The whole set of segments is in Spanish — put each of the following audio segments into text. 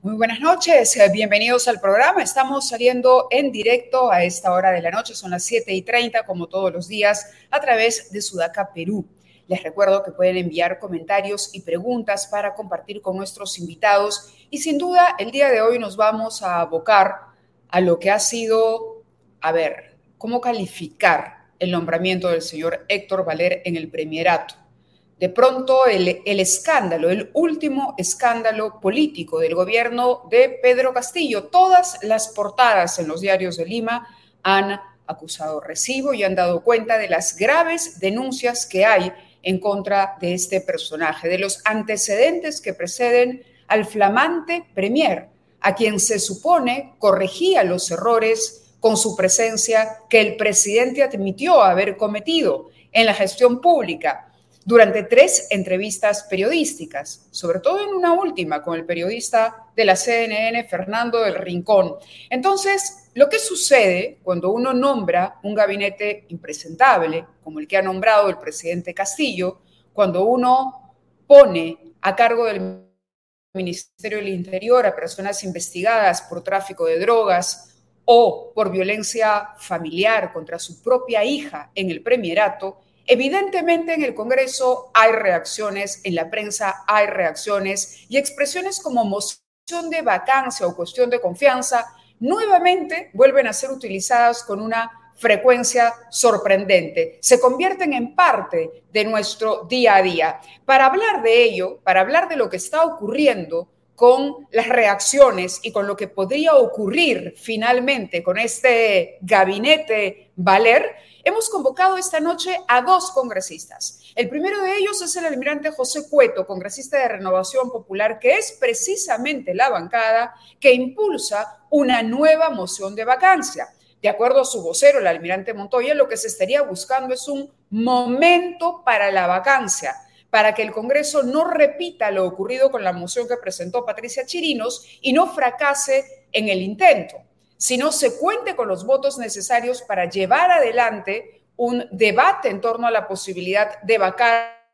Muy buenas noches, eh, bienvenidos al programa. Estamos saliendo en directo a esta hora de la noche, son las 7 y 30, como todos los días, a través de Sudaca, Perú. Les recuerdo que pueden enviar comentarios y preguntas para compartir con nuestros invitados y sin duda el día de hoy nos vamos a abocar a lo que ha sido, a ver, cómo calificar el nombramiento del señor Héctor Valer en el Premierato de pronto el, escándalo, el último escándalo político del gobierno de Pedro Castillo. Todas las portadas en los diarios de Lima han acusado recibo y han dado cuenta de las graves denuncias que hay en contra de este personaje, de los antecedentes que preceden al flamante premier, a quien se supone corregía los errores con su presencia que el presidente admitió haber cometido en la gestión pública durante tres entrevistas periodísticas, sobre todo en una última con el periodista de la CNN, Fernando del Rincón. Entonces, lo que sucede cuando uno nombra un gabinete impresentable, como el que ha nombrado el presidente Castillo, cuando uno pone a cargo del Ministerio del Interior a personas investigadas por tráfico de drogas o por violencia familiar contra su propia hija en el Premierato, Evidentemente en el Congreso hay reacciones, en la prensa hay reacciones y expresiones como moción de vacancia o cuestión de confianza nuevamente vuelven a ser utilizadas con una frecuencia sorprendente. Se convierten en parte de nuestro día a día. Para hablar de ello, para hablar de lo que está ocurriendo con las reacciones y con lo que podría ocurrir finalmente con este gabinete Valer, Hemos convocado esta noche a dos congresistas. El primero de ellos es el almirante José Cueto, congresista de Renovación Popular, que es precisamente la bancada que impulsa una nueva moción de vacancia. De acuerdo a su vocero, el almirante Montoya, lo que se estaría buscando es un momento para la vacancia, para que el Congreso no repita lo ocurrido con la moción que presentó Patricia Chirinos y no fracase en el intento sino se cuente con los votos necesarios para llevar adelante un debate en torno a la posibilidad de vacar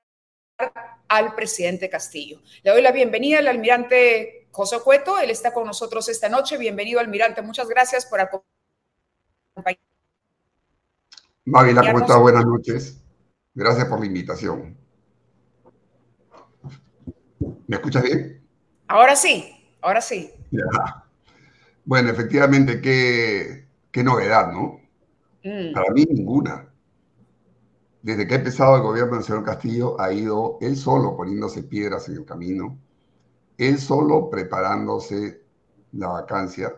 al presidente Castillo. Le doy la bienvenida al almirante José Cueto, él está con nosotros esta noche. Bienvenido, almirante. Muchas gracias por acompañarnos. Mávila, ¿cómo está? Buenas noches. Gracias por la invitación. ¿Me escuchas bien? Ahora sí, ahora sí. Bueno, efectivamente, qué, qué novedad, ¿no? Mm. Para mí ninguna. Desde que ha empezado el gobierno del señor Castillo, ha ido él solo poniéndose piedras en el camino, él solo preparándose la vacancia,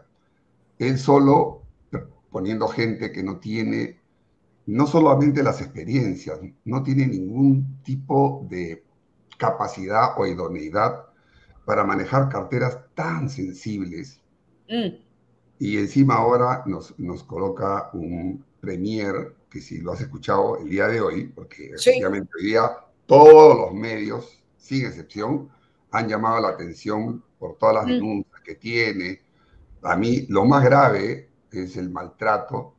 él solo poniendo gente que no tiene no solamente las experiencias, no tiene ningún tipo de capacidad o idoneidad para manejar carteras tan sensibles Mm. Y encima ahora nos, nos coloca un premier, que si lo has escuchado el día de hoy, porque efectivamente hoy día todos los medios, sin excepción, han llamado la atención por todas las mm. denuncias que tiene. A mí lo más grave es el maltrato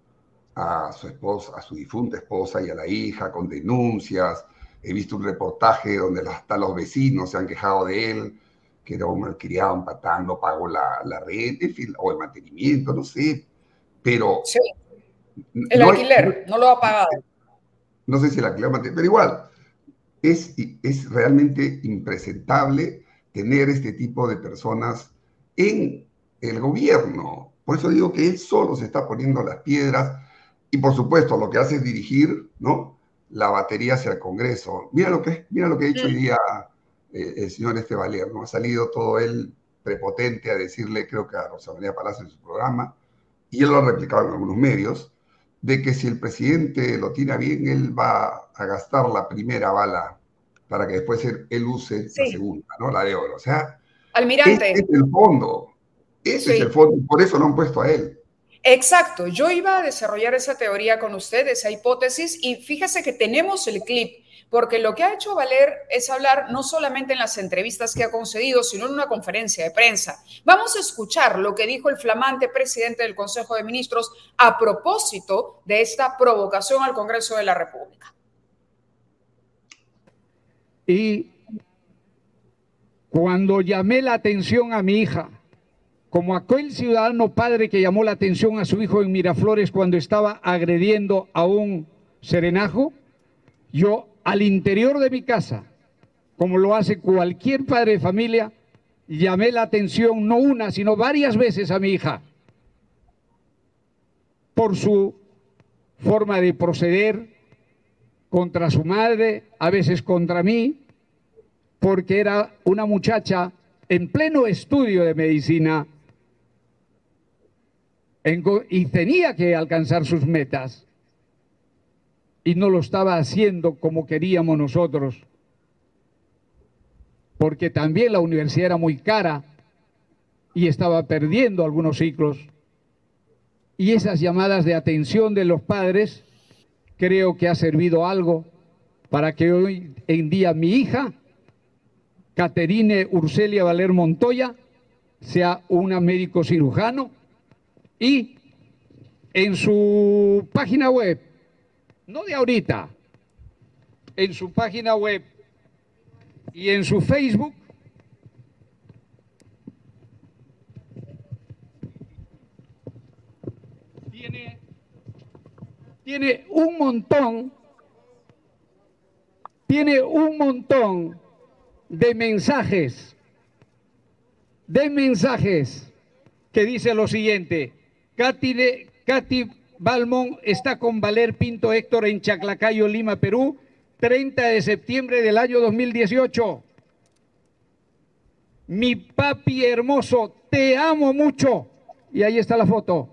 a su esposa, a su difunta esposa y a la hija con denuncias. He visto un reportaje donde hasta los vecinos se han quejado de él que era un malcriado, un patán, no pagó la, la en fin, o el mantenimiento, no sé, pero... Sí, el alquiler, no lo ha pagado. No sé si el alquiler, pero igual, es, es realmente impresentable tener este tipo de personas en el gobierno. Por eso digo que él solo se está poniendo las piedras y por supuesto lo que hace es dirigir, ¿no? La batería hacia el Congreso. Mira lo que, mira lo que ha hecho hoy mm. día eh, el señor este ¿no? Ha salido todo él prepotente a decirle, creo que a Rosa María Palacio en su programa, y él lo ha replicado en algunos medios, de que si el presidente lo tiene bien, él va a gastar la primera bala para que después él, use la segunda, ¿no? La de oro. O sea, Almirante. es el fondo. Ese es el fondo, por eso lo han puesto a él. Exacto, yo iba a desarrollar esa teoría con ustedes, esa hipótesis, y fíjese que tenemos el clip porque lo que ha hecho Valer es hablar no solamente en las entrevistas que ha concedido, sino en una conferencia de prensa. Vamos a escuchar lo que dijo el flamante presidente del Consejo de Ministros a propósito de esta provocación al Congreso de la República. Y cuando llamé la atención a mi hija como aquel ciudadano padre que llamó la atención a su hijo en Miraflores cuando estaba agrediendo a un serenajo, yo al interior de mi casa, como lo hace cualquier padre de familia, llamé la atención no una, sino varias veces a mi hija por su forma de proceder contra su madre, a veces contra mí, porque era una muchacha en pleno estudio de medicina y tenía que alcanzar sus metas y no lo estaba haciendo como queríamos nosotros, porque también la universidad era muy cara y estaba perdiendo algunos ciclos. Y esas llamadas de atención de los padres creo que ha servido algo para que hoy en día mi hija, Caterine Urcelia Valer Montoya, sea una médico cirujano y en su página web, no de ahorita, en su página web y en su Facebook, tiene, tiene un montón, tiene un montón de mensajes, de mensajes que dice lo siguiente, Katy, Katy Balmón está con Valer Pinto Héctor en Chaclacayo, Lima, Perú, 30 de septiembre del año 2018. Mi papi hermoso, te amo mucho. Y ahí está la foto.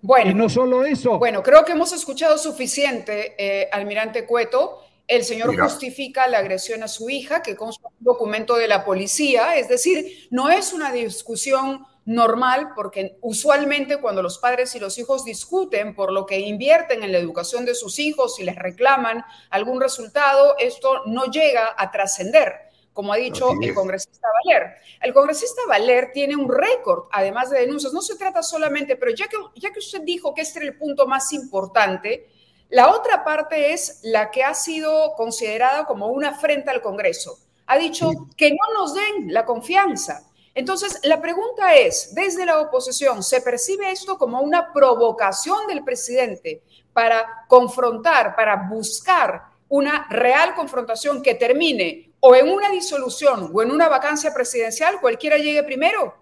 Bueno, y no solo eso. Bueno, creo que hemos escuchado suficiente, eh, almirante Cueto. El señor justifica la agresión a su hija, que consta un documento de la policía, es decir, no es una discusión normal porque usualmente cuando los padres y los hijos discuten por lo que invierten en la educación de sus hijos y les reclaman algún resultado, esto no llega a trascender como ha dicho el congresista Valer. El congresista Valer tiene un récord, además de denuncias. No se trata solamente, pero ya que, ya que usted dijo que este era el punto más importante, la otra parte es la que ha sido considerada como una afrenta al Congreso. Ha dicho que no nos den la confianza. Entonces, la pregunta es, desde la oposición, ¿se percibe esto como una provocación del presidente para confrontar, para buscar una real confrontación que termine o en una disolución o en una vacancia presidencial, cualquiera llegue primero?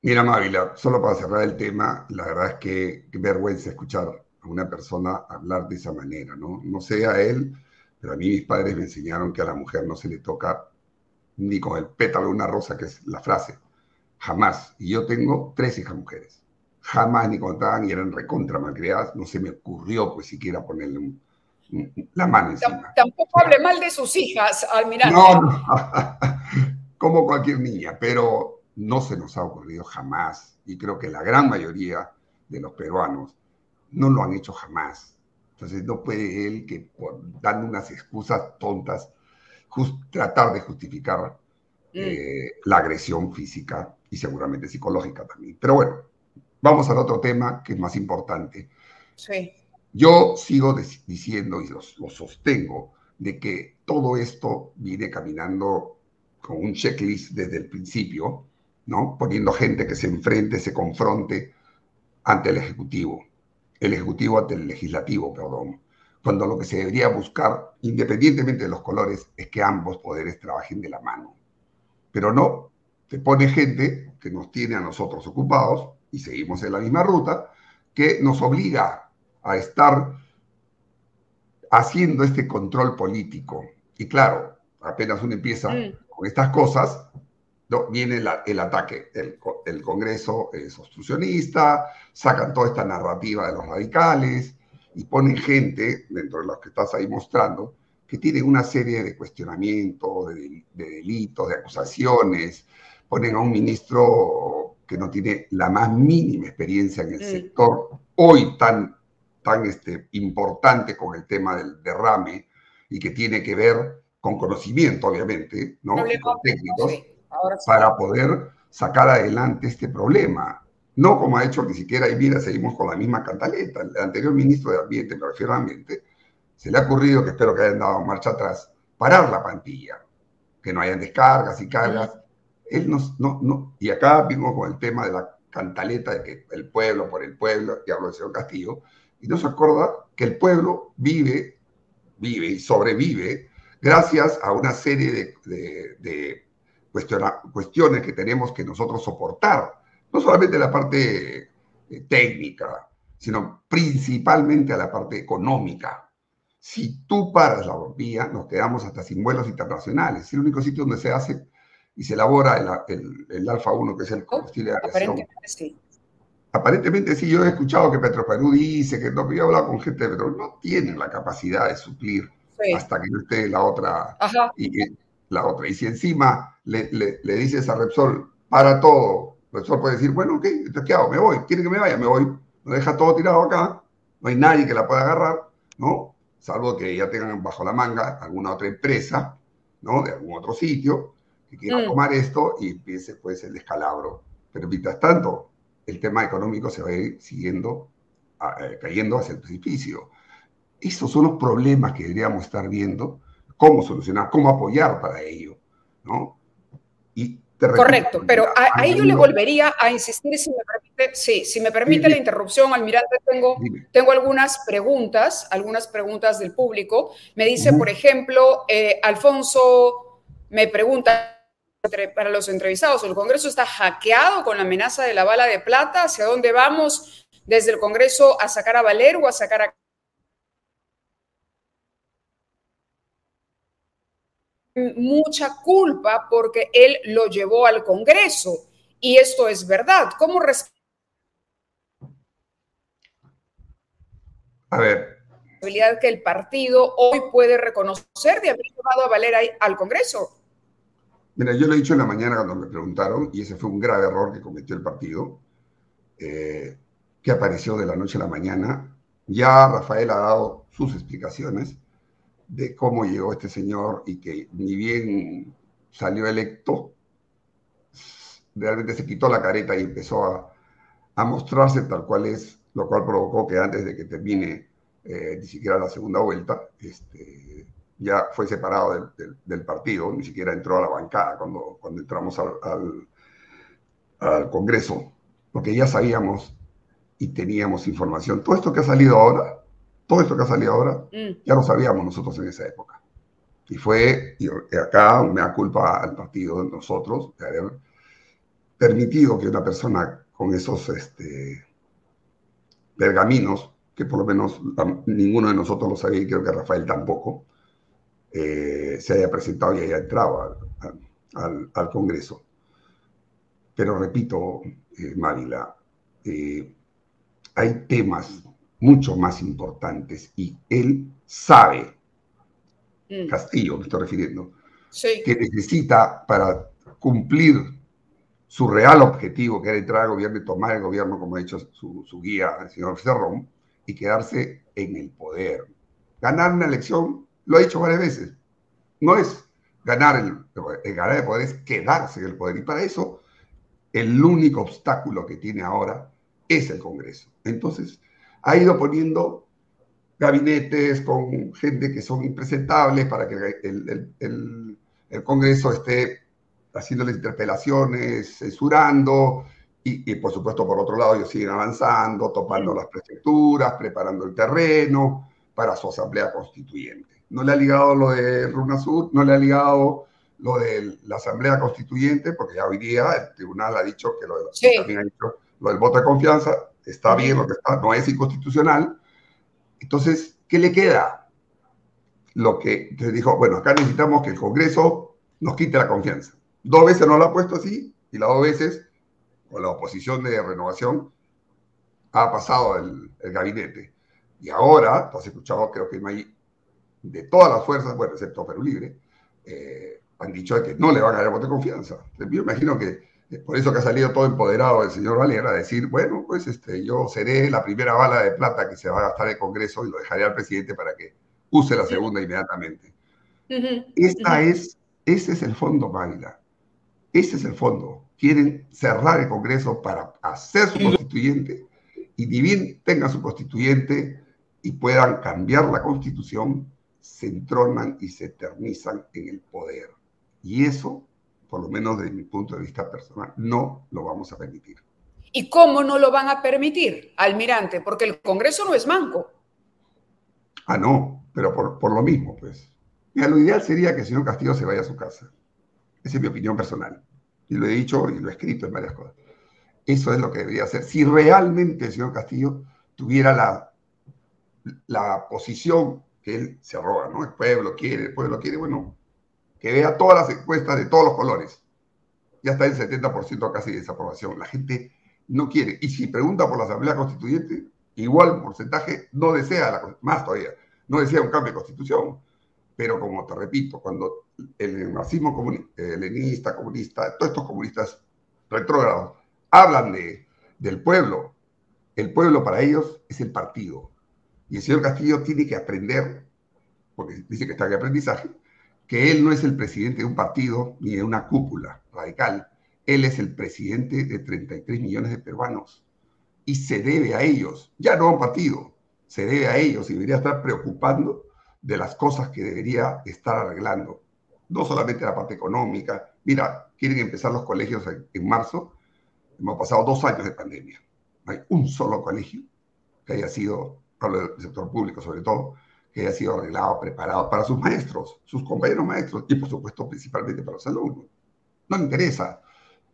Mira, Mávila, solo para cerrar el tema, la verdad es que qué vergüenza escuchar a una persona hablar de esa manera, ¿no? No sé a él, pero a mí mis padres me enseñaron que a la mujer no se le toca ni con el pétalo de una rosa, que es la frase. Jamás. Y yo tengo tres hijas mujeres. Jamás ni contaban y eran recontra malcriadas. No se me ocurrió, pues, siquiera ponerle la mano encima. Tampoco hable mal de sus hijas, almirante. No, no. como cualquier niña, pero no se nos ha ocurrido jamás. Y creo que la gran mayoría de los peruanos no lo han hecho jamás. Entonces no puede él que por, dando unas excusas tontas tratar de justificar mm. eh, la agresión física y seguramente psicológica también. Pero bueno, vamos al otro tema que es más importante. Sí. Yo sigo diciendo y lo, lo sostengo de que todo esto viene caminando con un checklist desde el principio, ¿no? Poniendo gente que se enfrente, se confronte ante el Ejecutivo el Ejecutivo ante el Legislativo, perdón, cuando lo que se debería buscar, independientemente de los colores, es que ambos poderes trabajen de la mano. Pero no, te pone gente que nos tiene a nosotros ocupados y seguimos en la misma ruta, que nos obliga a estar haciendo este control político. Y claro, apenas uno empieza mm. con estas cosas, viene el ataque. El, Congreso es obstruccionista, sacan toda esta narrativa de los radicales y ponen gente, dentro de los que estás ahí mostrando, que tienen una serie de cuestionamientos, de, delitos, de acusaciones. Ponen a un ministro que no tiene la más mínima experiencia en el sector hoy tan, tan este, importante con el tema del derrame y que tiene que ver con conocimiento, obviamente, ¿no? con técnicos para poder sacar adelante este problema. No como ha hecho ni siquiera, y mira, seguimos con la misma cantaleta. El anterior ministro de Ambiente, me refiero a Ambiente, se le ha ocurrido, que espero que hayan dado marcha atrás, parar la plantilla. que no hayan descargas y cargas. Él no, no, y acá vimos con el tema de la cantaleta de que el pueblo por el pueblo, y hablo del señor Castillo, y no se acuerda que el pueblo vive, vive y sobrevive gracias a una serie de, cuestiones que tenemos que nosotros soportar. No solamente la parte eh, técnica, sino principalmente a la parte económica. Si tú paras la vía, nos quedamos hasta sin vuelos internacionales. Es el único sitio donde se hace y se elabora el, el, Alfa 1, que es el combustible de aviación. Aparentemente sí. Aparentemente sí, yo he escuchado que Petroperú dice que no, yo he hablado con gente de Petroperú, no tienen la capacidad de suplir hasta que no esté la otra. Y, la otra. Y si encima le, le, le dices a Repsol, para todo, Repsol puede decir, bueno, ok, entonces ¿qué hago? Me voy, quiere que me vaya, me voy lo deja todo tirado acá, no hay nadie que la pueda agarrar, ¿no? Salvo que ya tengan bajo la manga alguna otra empresa, ¿no? De algún otro sitio que quiera mm. tomar esto y empiece pues el descalabro. Pero mientras tanto, el tema económico se va a ir siguiendo, eh, cayendo hacia el precipicio. Esos son los problemas que deberíamos estar viendo, cómo solucionar, cómo apoyar para ello, ¿no? Y Correcto, pero ahí yo le volvería a insistir, si me permite, sí, si me permite la interrupción, almirante, tengo, tengo algunas preguntas, algunas preguntas del público. Me dice, por ejemplo, eh, Alfonso me pregunta para los entrevistados, ¿el Congreso está hackeado con la amenaza de la bala de plata? ¿Hacia dónde vamos desde el Congreso a sacar a Valer o a sacar a mucha culpa porque él lo llevó al Congreso. Y esto es verdad. ¿Cómo A ver. que el partido hoy puede reconocer de haber llevado a Valera al Congreso? Mira, yo lo he dicho en la mañana cuando me preguntaron, y ese fue un grave error que cometió el partido, eh, que apareció de la noche a la mañana. Ya Rafael ha dado sus explicaciones de cómo llegó este señor y que ni bien salió electo, realmente se quitó la careta y empezó a, mostrarse tal cual es, lo cual provocó que antes de que termine eh, ni siquiera la segunda vuelta, este, ya fue separado del, partido, ni siquiera entró a la bancada cuando, cuando entramos al, al Congreso, porque ya sabíamos y teníamos información. Todo esto que ha salido ahora todo esto que ha salido ahora, mm. ya lo sabíamos nosotros en esa época. Y fue, y acá me da culpa al partido de nosotros de haber permitido que una persona con esos este, pergaminos, que por lo menos ninguno de nosotros lo sabía y creo que Rafael tampoco, eh, se haya presentado y haya entrado al, al, Congreso. Pero repito, eh, Mávila, eh, hay temas mucho más importantes y él sabe, mm. Castillo me estoy refiriendo, que necesita para cumplir su real objetivo, que era entrar al gobierno y tomar el gobierno, como ha dicho su, guía, el señor Cerrón, y quedarse en el poder. Ganar una elección, lo ha dicho varias veces, no es ganar el, ganar el poder, es quedarse en el poder. Y para eso, el único obstáculo que tiene ahora es el Congreso. Entonces, ha ido poniendo gabinetes con gente que son impresentables para que el, el, Congreso esté haciéndoles interpelaciones, censurando, y, por supuesto, por otro lado, ellos siguen avanzando, topando las prefecturas, preparando el terreno para su asamblea constituyente. No le ha ligado lo de Sur, no le ha ligado lo de la asamblea constituyente, porque ya hoy día el tribunal ha dicho que lo, también ha dicho lo del voto de confianza, está bien lo que está, no es inconstitucional. Entonces, ¿qué le queda? Lo que se dijo, bueno, acá necesitamos que el Congreso nos quite la confianza. Dos veces no lo ha puesto así y las dos veces, con la oposición de renovación, ha pasado el, gabinete. Y ahora, tú has escuchado, creo que no hay de todas las fuerzas, bueno, excepto Perú Libre, eh, han dicho que no le van a dar el voto de confianza. Yo imagino que por eso que ha salido todo empoderado el señor Valera a decir, bueno, pues este, yo seré la primera bala de plata que se va a gastar el Congreso y lo dejaré al presidente para que use la segunda inmediatamente. Esta es, ese es el fondo, Magda. Ese es el fondo. Quieren cerrar el Congreso para hacer su constituyente y ni bien tengan su constituyente y puedan cambiar la constitución, se entronan y se eternizan en el poder. Y eso, por lo menos desde mi punto de vista personal, no lo vamos a permitir. ¿Y cómo no lo van a permitir, almirante? Porque el Congreso no es manco. Ah, no, pero por, lo mismo, pues. Mira, lo ideal sería que el señor Castillo se vaya a su casa. Esa es mi opinión personal. Y lo he dicho y lo he escrito en varias cosas. Eso es lo que debería hacer. Si realmente el señor Castillo tuviera la, la posición que él se arroga, ¿no? El pueblo quiere, el pueblo quiere, bueno, que vea todas las encuestas de todos los colores. Ya está el 70% casi de desaprobación. La gente no quiere. Y si pregunta por la Asamblea Constituyente, igual porcentaje no desea, la, más todavía, no desea un cambio de constitución. Pero como te repito, cuando el marxismo comunista, el leninista, comunista, todos estos comunistas retrógrados hablan de, del pueblo, el pueblo para ellos es el partido. Y el señor Castillo tiene que aprender, porque dice que está en aprendizaje, que él no es el presidente de un partido ni de una cúpula radical. Él es el presidente de 33 millones de peruanos y se debe a ellos, ya no a un partido, se debe a ellos y debería estar preocupando de las cosas que debería estar arreglando. No solamente la parte económica. Mira, quieren empezar los colegios en, marzo. Hemos pasado dos años de pandemia. No hay un solo colegio que haya sido, hablo del sector público sobre todo, que haya sido arreglado, preparado para sus maestros, sus compañeros maestros y por supuesto principalmente para los alumnos. No le interesa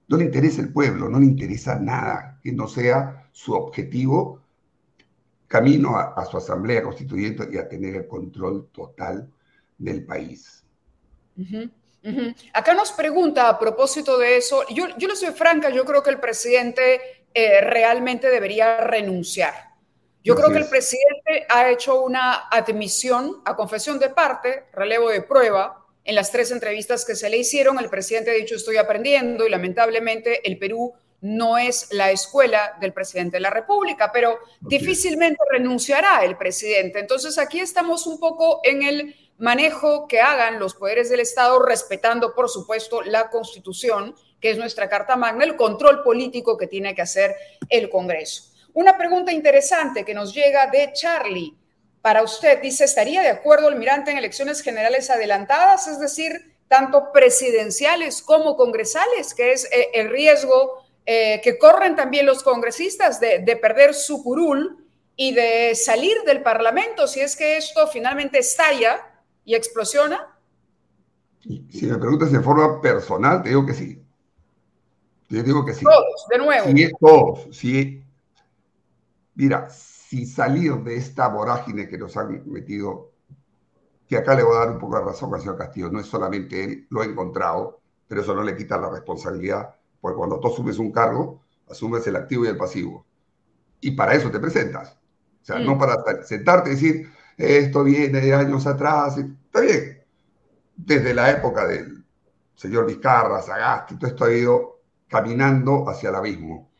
no le interesa el pueblo, no le interesa nada que no sea su objetivo camino a, su asamblea constituyente y a tener el control total del país. Acá nos pregunta a propósito de eso, yo, yo le soy franca, yo creo que el presidente eh, realmente debería renunciar. Yo creo que el presidente ha hecho una admisión a confesión de parte, relevo de prueba, en las tres entrevistas que se le hicieron, el presidente ha dicho estoy aprendiendo y lamentablemente el Perú no es la escuela del presidente de la República, pero difícilmente renunciará el presidente. Entonces aquí estamos un poco en el manejo que hagan los poderes del Estado, respetando, por supuesto, la Constitución, que es nuestra Carta Magna, el control político que tiene que hacer el Congreso. Una pregunta interesante que nos llega de Charlie para usted, dice, ¿estaría de acuerdo, almirante, en elecciones generales adelantadas, es decir, tanto presidenciales como congresales, que es eh, el riesgo eh, que corren también los congresistas de, perder su curul y de salir del Parlamento si es que esto finalmente estalla y explosiona? Si me preguntas de forma personal, te digo que sí. Te digo que sí. Todos, de nuevo. Sí, todos, sí. Mira, y salir de esta vorágine que nos han metido, que acá le voy a dar un poco de razón al señor Castillo, no es solamente él, lo ha encontrado, pero eso no le quita la responsabilidad, porque cuando tú asumes un cargo, asumes el activo y el pasivo. Y para eso te presentas. O sea, no mm. para sentarte y decir, esto viene de años atrás, está bien. Desde la época del señor Vizcarra, Sagasti, todo esto ha ido caminando hacia el abismo.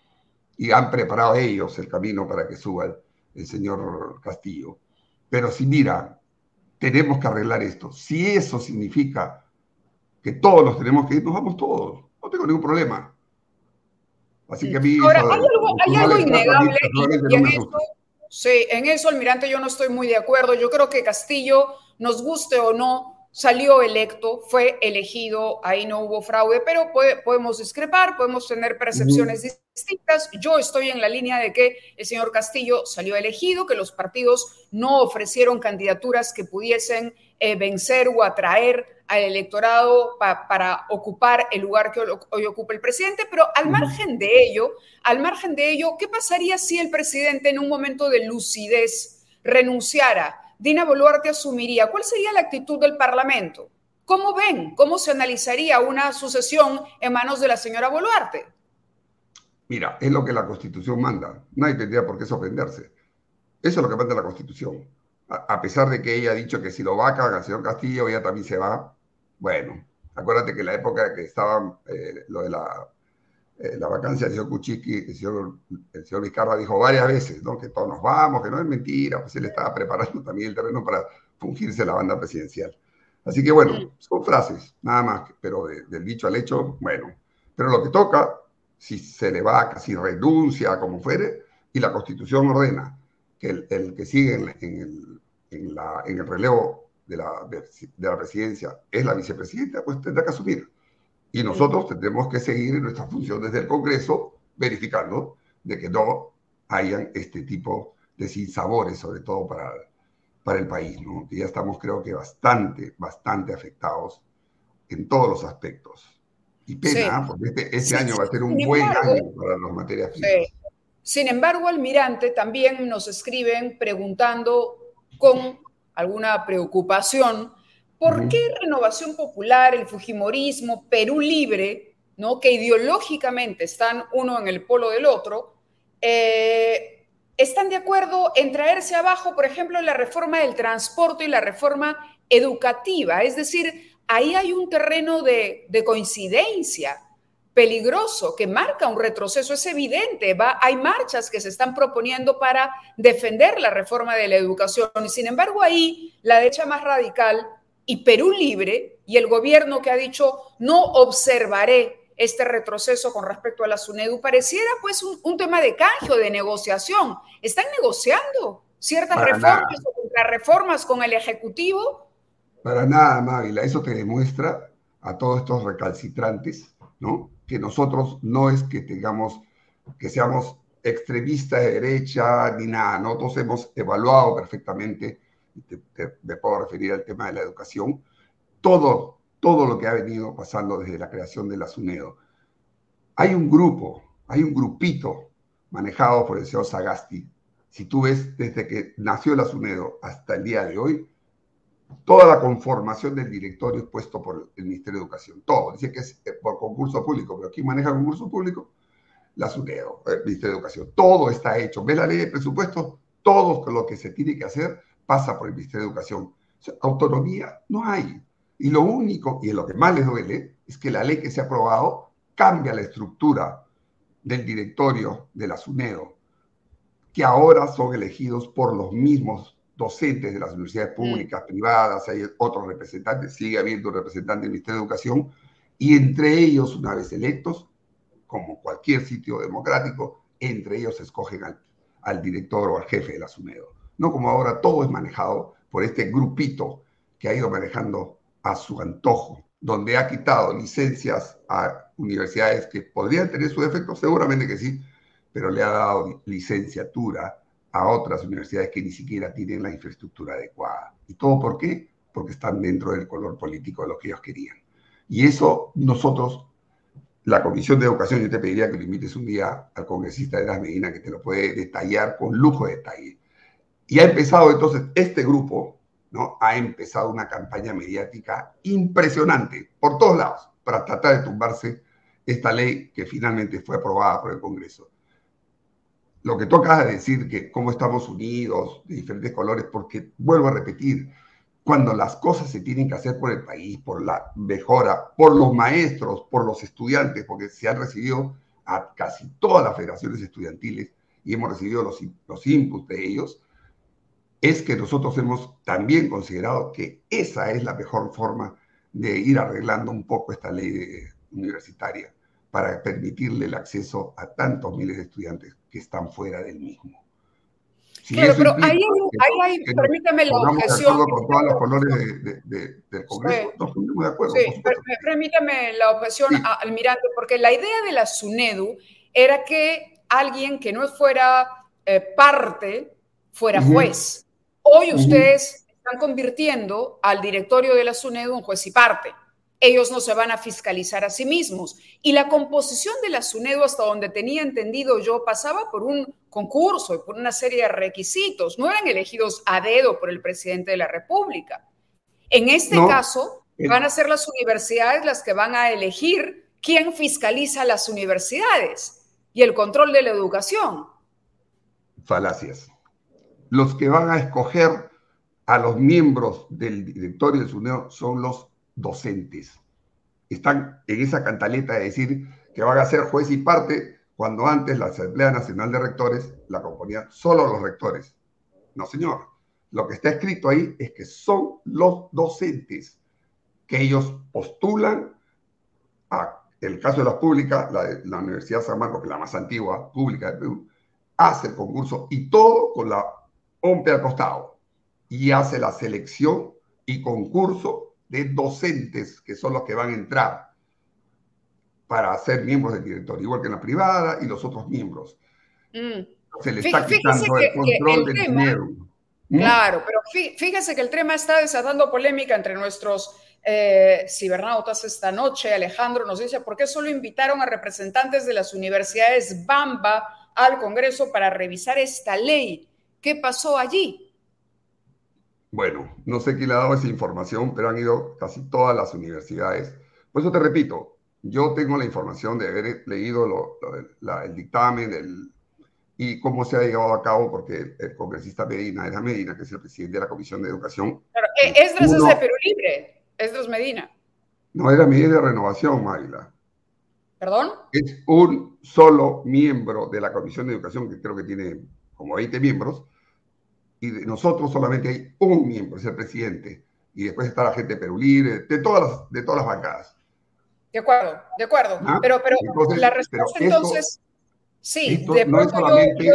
Y han preparado ellos el camino para que suba el señor Castillo. Pero si mira, tenemos que arreglar esto. Si eso significa que todos nos tenemos que ir, nos vamos todos. No tengo ningún problema. Así que a mí... Ahora, hay algo, innegable. en eso, sí, en eso, almirante, yo no estoy muy de acuerdo. Yo creo que Castillo, nos guste o no, salió electo, fue elegido, ahí no hubo fraude, pero podemos discrepar, podemos tener percepciones distintas. Yo estoy en la línea de que el señor Castillo salió elegido, que los partidos no ofrecieron candidaturas que pudiesen eh, vencer o atraer al electorado para ocupar el lugar que hoy ocupa el presidente, pero al margen de ello, al margen de ello, ¿qué pasaría si el presidente en un momento de lucidez renunciara? Dina Boluarte asumiría, ¿cuál sería la actitud del Parlamento? ¿Cómo ven? ¿Cómo se analizaría una sucesión en manos de la señora Boluarte? Mira, es lo que la Constitución manda. Nadie tendría por qué sorprenderse. Eso es lo que manda la Constitución. A, pesar de que ella ha dicho que si lo vacan al señor Castillo, ella también se va. Bueno, acuérdate que en la época que estaba eh, lo de la eh, la vacancia del señor Kuczynski, el señor, el señor Vizcarra dijo varias veces, ¿no? Que todos nos vamos, que no es mentira, pues él estaba preparando también el terreno para fungirse la banda presidencial. Así que bueno, son frases, nada más, pero del dicho al hecho, bueno. Pero lo que toca, si se le va, si renuncia, como fuere, y la Constitución ordena que el, que sigue en, el, en, la, en el relevo de la, de la presidencia es la vicepresidenta, pues tendrá que asumir. Y nosotros tendremos que seguir en nuestra función desde el Congreso, verificando de que no hayan este tipo de sinsabores, sobre todo para, para el país, ¿no? que ya estamos creo que bastante, bastante afectados en todos los aspectos. Y pena, porque este, este año va a ser un buen año para las materias primas. Sin embargo, almirante, también nos escriben preguntando con alguna preocupación por qué Renovación Popular, el Fujimorismo, Perú Libre, ¿no? que ideológicamente están uno en el polo del otro, eh, están de acuerdo en traerse abajo, por ejemplo, la reforma del transporte y la reforma educativa. Es decir, ahí hay un terreno de, coincidencia peligroso que marca un retroceso, es evidente, va, hay marchas que se están proponiendo para defender la reforma de la educación. Y sin embargo ahí la derecha más radical y Perú Libre y el gobierno que ha dicho no observaré este retroceso con respecto a la SUNEDU pareciera pues un, tema de canje de negociación. Están negociando ciertas reformas o contrarreformas con el Ejecutivo para nada, Mávila. Eso te demuestra a todos estos recalcitrantes, ¿no? Que nosotros no es que tengamos, que seamos extremistas de derecha ni nada. Nosotros hemos evaluado perfectamente, y me puedo referir al tema de la educación, todo, todo lo que ha venido pasando desde la creación de la. Hay un grupo, hay un grupito manejado por el señor Sagasti. Si tú ves desde que nació la SUNEDO hasta el día de hoy, toda la conformación del directorio es puesto por el Ministerio de Educación. Todo. Dice que es eh, por concurso público, pero ¿quién maneja concurso público? La SUNEDO, el Ministerio de Educación. Todo está hecho. ¿Ve la ley de presupuesto? Todo lo que se tiene que hacer pasa por el Ministerio de Educación. autonomía no hay. Y lo único, y lo que más les duele, es que la ley que se ha aprobado cambia la estructura del directorio de la SUNEDO, que ahora son elegidos por los mismos docentes de las universidades mm. públicas, privadas, hay otros representantes, sigue habiendo un representante del Ministerio de Educación, y entre ellos, una vez electos, como cualquier sitio democrático, entre ellos escogen al, al director o al jefe de la SUNEDO. No como ahora todo es manejado por este grupito que ha ido manejando a su antojo, donde ha quitado licencias a universidades que podrían tener su efecto, seguramente que sí, pero le ha dado licenciatura a otras universidades que ni siquiera tienen la infraestructura adecuada. ¿Y todo por qué? Porque están dentro del color político de lo que ellos querían. Y eso nosotros, la Comisión de Educación, yo te pediría que lo invites un día al congresista de las Medina, que te lo puede detallar con lujo de detalle. Y ha empezado entonces este grupo, ¿no? Ha empezado una campaña mediática impresionante por todos lados para tratar de tumbarse esta ley que finalmente fue aprobada por el Congreso lo que toca decir que cómo estamos unidos de diferentes colores, porque vuelvo a repetir, cuando las cosas se tienen que hacer por el país, por la mejora, por los maestros, por los estudiantes, porque se han recibido a casi todas las federaciones estudiantiles y hemos recibido los, los inputs de ellos, es que nosotros hemos también considerado que esa es la mejor forma de ir arreglando un poco esta ley universitaria para permitirle el acceso a tantos miles de estudiantes que están fuera del mismo. claro, pero ahí, hay, permítame la objeción. con todos los colores del Congreso, sí. de acuerdo. Sí, permítame la objeción, almirante, porque la idea de la SUNEDU era que alguien que no fuera eh, parte fuera juez. Hoy ustedes están convirtiendo al directorio de la SUNEDU en juez y parte ellos no se van a fiscalizar a sí mismos. Y la composición de la SUNEDO, hasta donde tenía entendido yo, pasaba por un concurso y por una serie de requisitos. No eran elegidos a dedo por el presidente de la República. En este caso, van a ser las universidades las que van a elegir quién fiscaliza las universidades y el control de la educación. Falacias. Los que van a escoger a los miembros del directorio de SUNEDO son los docentes. Están en esa cantaleta de decir que van a ser juez y parte cuando antes la Asamblea Nacional de Rectores la componían solo los rectores. No, señor. Lo que está escrito ahí es que son los docentes que ellos postulan a el caso de la pública, la, la Universidad San Marcos, que es la más antigua pública de Perú, hace el concurso y todo con la OMPE al costado y hace la selección y concurso de docentes que son los que van a entrar para ser miembros del directorio, igual que en la privada y los otros miembros. Mm. Se le está quitando el control del dinero. ¿Mm? Claro, pero fíjese que el tema está desatando polémica entre nuestros eh, cibernautas esta noche. Alejandro nos dice, ¿por qué solo invitaron a representantes de las universidades Bamba al Congreso para revisar esta ley? ¿Qué pasó allí? Bueno, no sé quién le ha dado esa información, pero han ido casi todas las universidades. Por eso te repito, yo tengo la información de haber leído el dictamen y cómo se ha llevado a cabo, porque el congresista Medina, era Medina, que es el presidente de la Comisión de Educación. Claro, eh, es de Perú Libre, Esdras Medina. No, era Medina de Renovación, Mayla. ¿Perdón? Es un solo miembro de la Comisión de Educación, que creo que tiene como 20 miembros, y de nosotros solamente hay un miembro, es el presidente, y después está la gente de Perú Libre, de todas las, de todas las bancadas. De acuerdo, de acuerdo. Ah, pero, pero la respuesta entonces, sí, de pronto yo, yo,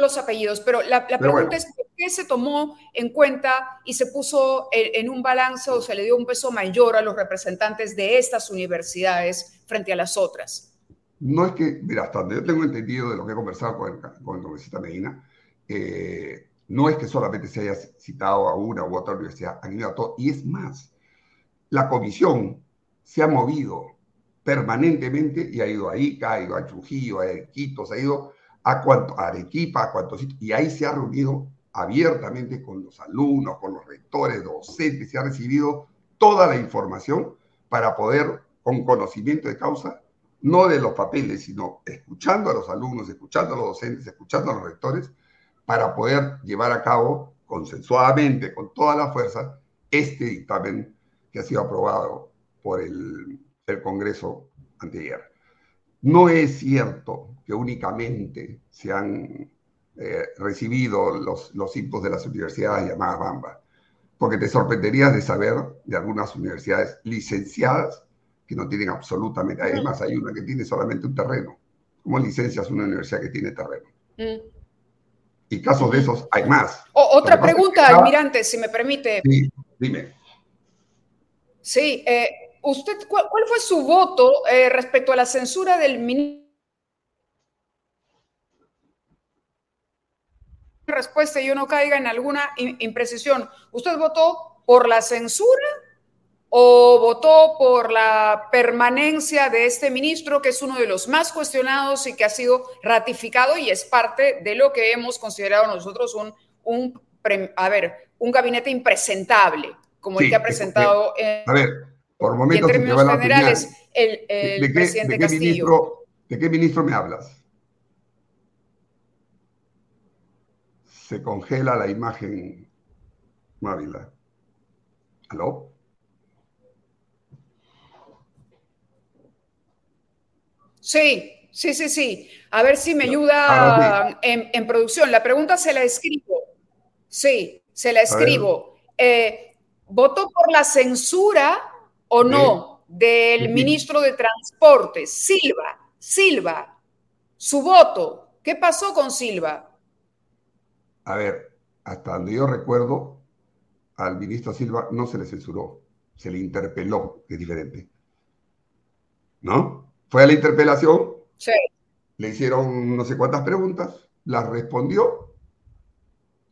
los apellidos, pero la, pregunta es por qué se tomó en cuenta y se puso en, un balance o se le dio un peso mayor a los representantes de estas universidades frente a las otras. No es que, mira, hasta donde yo tengo entendido de lo que he conversado con el, con el congresista Medina, eh, no es que solamente se haya citado a una u otra universidad, han ido a todo, y es más, la comisión se ha movido permanentemente y ha ido a Ica, ha ido a Trujillo, a Quito, se ha ido a, a Arequipa, a cuantos sitios, y ahí se ha reunido abiertamente con los alumnos, con los rectores, docentes, se ha recibido toda la información para poder, con conocimiento de causa, no de los papeles, sino escuchando a los alumnos, escuchando a los docentes, escuchando a los rectores, para poder llevar a cabo consensuadamente, con toda la fuerza, este dictamen que ha sido aprobado por el, Congreso anterior. No es cierto que únicamente se han eh, recibido los, los de las universidades llamadas Bamba, porque te sorprenderías de saber de algunas universidades licenciadas que no tienen absolutamente, además hay una que tiene solamente un terreno. ¿Cómo licencias una universidad que tiene terreno? Mm. Y casos de esos hay más. otra pregunta, almirante, si me permite. Sí, dime. Sí, eh, ¿usted cuál, fue su voto eh, respecto a la censura del ministro? Respuesta y yo no caiga en alguna imprecisión. ¿Usted votó por la censura o votó por la permanencia de este ministro, que es uno de los más cuestionados y que ha sido ratificado y es parte de lo que hemos considerado nosotros un, un a ver, un gabinete impresentable? como el que ha presentado en, a ver, por momentos en términos generales el, presidente de qué Castillo. Ministro, ¿De qué ministro me hablas? Se congela la imagen, Mávila. ¿Aló? Sí, sí, sí, sí. A ver si me ayuda en, producción. La pregunta se la escribo. Sí, se la escribo. Eh, ¿Votó por la censura o no del ministro de Transporte, Silva? Silva, su voto. ¿Qué pasó con Silva? A ver, hasta donde yo recuerdo, al ministro Silva no se le censuró, se le interpeló, que es diferente. ¿No? Fue a la interpelación, sí. le hicieron no sé cuántas preguntas, las respondió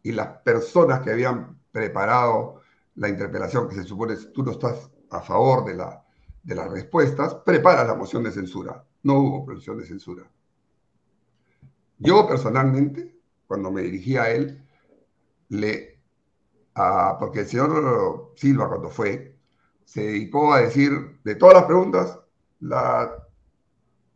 y las personas que habían preparado la interpelación, que se supone que tú no estás a favor de, la, de las respuestas, prepara la moción de censura. No hubo moción de censura. Yo personalmente, cuando me dirigí a él, le, porque el señor Silva cuando fue, se dedicó a decir, de todas las preguntas, la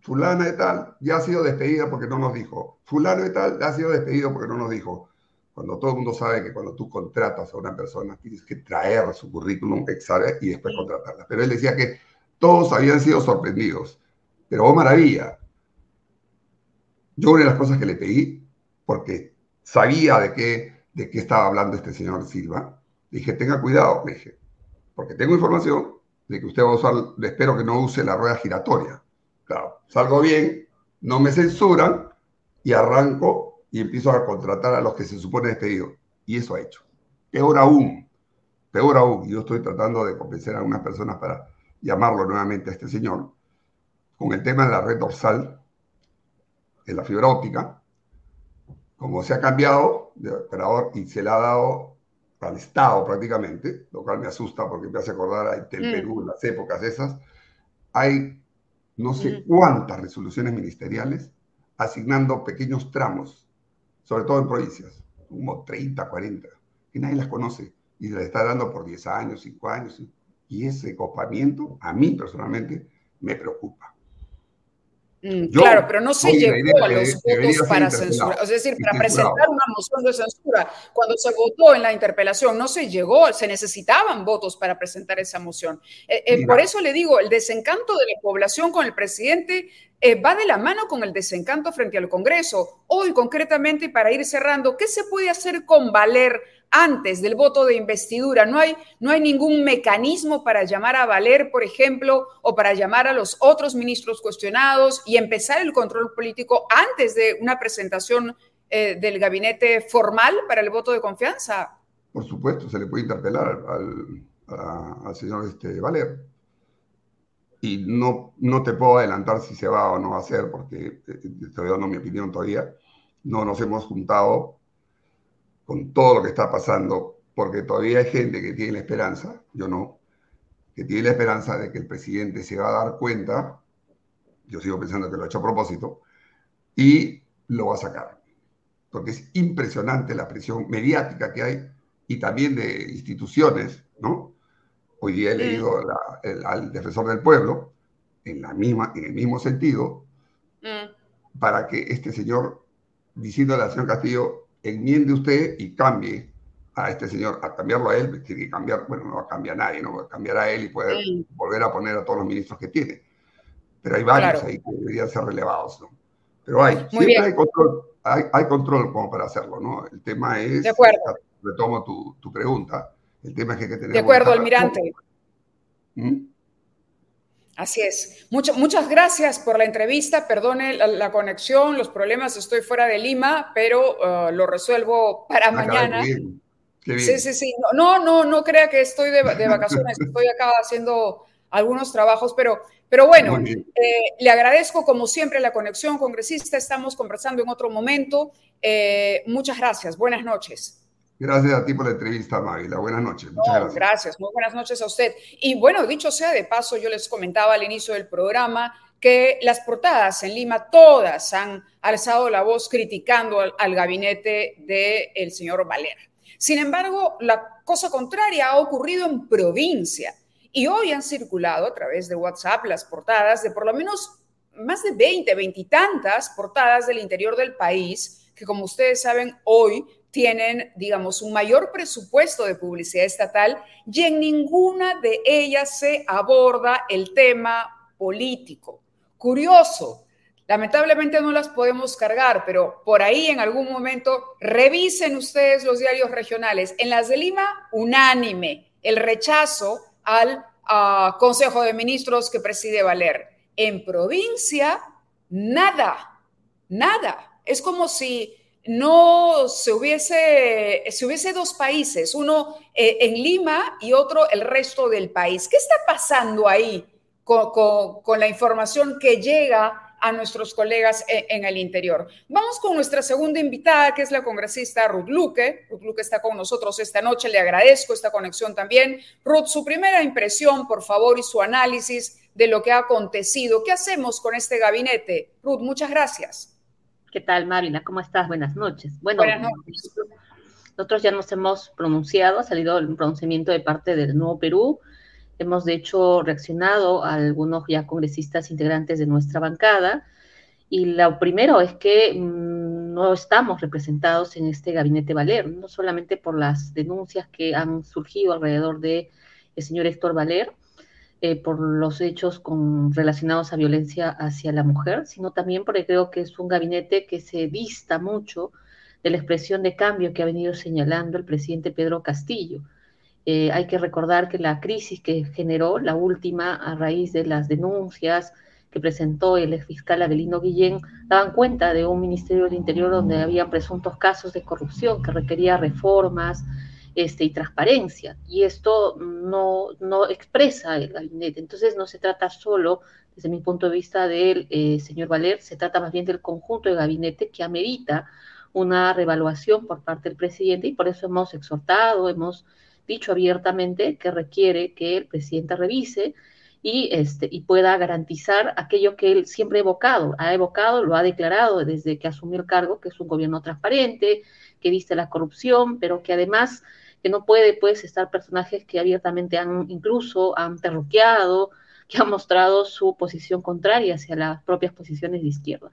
fulana de tal ya ha sido despedida porque no nos dijo, fulano de tal ya ha sido despedido porque no nos dijo, cuando todo el mundo sabe que cuando tú contratas a una persona tienes que traer su currículum examen y después contratarla. Pero él decía que todos habían sido sorprendidos. Pero oh maravilla, yo una de las cosas que le pedí, porque sabía de qué, de qué estaba hablando este señor Silva, dije, tenga cuidado, le dije, porque tengo información de que usted va a usar, le espero que no use la rueda giratoria. Claro, salgo bien, no me censuran y arranco y empiezo a contratar a los que se supone despedido. Y eso ha hecho. Peor aún, peor aún, yo estoy tratando de convencer a algunas personas para llamarlo nuevamente a este señor, con el tema de la red dorsal, de la fibra óptica, como se ha cambiado de operador y se le ha dado al Estado prácticamente, lo cual me asusta porque me hace acordar a Intel mm. Perú en las épocas esas, hay no sé cuántas resoluciones ministeriales asignando pequeños tramos, sobre todo en provincias, como 30, 40, que nadie las conoce y les está dando por 10 años, 5 años. Y ese copamiento, a mí personalmente, me preocupa. Mm, claro, pero no se llegó a los votos para censura, es decir, para presentar una moción de censura. Cuando se votó en la interpelación, no se llegó, se necesitaban votos para presentar esa moción. Eh, eh, por eso le digo, el desencanto de la población con el presidente eh, va de la mano con el desencanto frente al Congreso. Hoy, concretamente, para ir cerrando, ¿qué se puede hacer con Valer antes del voto de investidura. No hay, no hay ningún mecanismo para llamar a Valer, por ejemplo, o para llamar a los otros ministros cuestionados y empezar el control político antes de una presentación eh, del gabinete formal para el voto de confianza. Por supuesto, se le puede interpelar al, señor este, Valer. Y no, no te puedo adelantar si se va o no va a hacer, porque estoy dando mi opinión todavía. No nos hemos juntado con todo lo que está pasando, porque todavía hay gente que tiene la esperanza, yo no, que tiene la esperanza de que el presidente se va a dar cuenta, yo sigo pensando que lo ha hecho a propósito, y lo va a sacar. Porque es impresionante la presión mediática que hay y también de instituciones, ¿no? Hoy día he leído al defensor del pueblo en, la misma, en el mismo sentido, mm. para que este señor, diciendo al señor Castillo, enmiende usted y cambie a este señor, a cambiarlo a él, tiene que cambiar, bueno, no va a nadie, no cambiar a él y puede volver a poner a todos los ministros que tiene. Pero hay varios ahí que deberían ser relevados, ¿no? Pero hay, siempre hay control, hay, hay, control como para hacerlo, ¿no? El tema es, de acuerdo. retomo tu, tu pregunta, el tema es que hay que tener... De acuerdo, almirante. ¿Mm? Así es. muchas gracias por la entrevista. Perdone la, conexión, los problemas. Estoy fuera de Lima, pero uh, lo resuelvo para ah, mañana. Sí, sí, sí. No, no, no, crea que estoy de, vacaciones. estoy acá haciendo algunos trabajos, pero, pero bueno, eh, le agradezco como siempre la conexión, congresista. Estamos conversando en otro momento. Eh, muchas gracias. Buenas noches. Gracias a ti por la entrevista, Mávila. Buenas noches. Muchas gracias. Muy buenas noches a usted. Y bueno, dicho sea de paso, yo les comentaba al inicio del programa que las portadas en Lima todas han alzado la voz criticando al, gabinete del señor Valera. Sin embargo, la cosa contraria ha ocurrido en provincia. Y hoy han circulado a través de WhatsApp las portadas de por lo menos más de 20, 20 y tantas portadas del interior del país, que como ustedes saben, hoy tienen, digamos, un mayor presupuesto de publicidad estatal y en ninguna de ellas se aborda el tema político. Curioso, lamentablemente no las podemos cargar, pero por ahí en algún momento revisen ustedes los diarios regionales. En las de Lima, unánime el rechazo al ah, Consejo de Ministros que preside Valer. En provincia, nada, nada. Es como si no se hubiese, se hubiese dos países, uno eh, en Lima y otro el resto del país. ¿Qué está pasando ahí con, la información que llega a nuestros colegas en, en, el interior? Vamos con nuestra segunda invitada, que es la congresista Ruth Luque. Ruth Luque está con nosotros esta noche, le agradezco esta conexión también. Ruth, su primera impresión, por favor, y su análisis de lo que ha acontecido. ¿Qué hacemos con este gabinete? Ruth, muchas gracias. ¿Qué tal, Marina? ¿Cómo estás? Buenas noches. Bueno, nosotros ya nos hemos pronunciado, ha salido el pronunciamiento de parte del Nuevo Perú. Hemos, de hecho, reaccionado a algunos ya congresistas integrantes de nuestra bancada. Y lo primero es que mm, no estamos representados en este gabinete Valer, no solamente por las denuncias que han surgido alrededor de el señor Héctor Valer, eh, por los hechos relacionados a violencia hacia la mujer, sino también porque creo que es un gabinete que se dista mucho de la expresión de cambio que ha venido señalando el presidente Pedro Castillo. Eh, hay que recordar que la crisis que generó, la última, a raíz de las denuncias que presentó el fiscal Abelino Guillén, daban cuenta de un Ministerio del Interior donde había presuntos casos de corrupción que requería reformas, este, y transparencia. Y esto no, no expresa el gabinete. Entonces no se trata solo, desde mi punto de vista, del eh, señor Valer, se trata más bien del conjunto de gabinete que amerita una revaluación por parte del presidente y por eso hemos exhortado, hemos dicho abiertamente que requiere que el presidente revise y, este, y pueda garantizar aquello que él siempre ha evocado, ha evocado, lo ha declarado desde que asumió el cargo, que es un gobierno transparente, que viste la corrupción, pero que además que no puede pues estar personajes que abiertamente han incluso han terroqueado, que han mostrado su posición contraria hacia las propias posiciones de izquierda.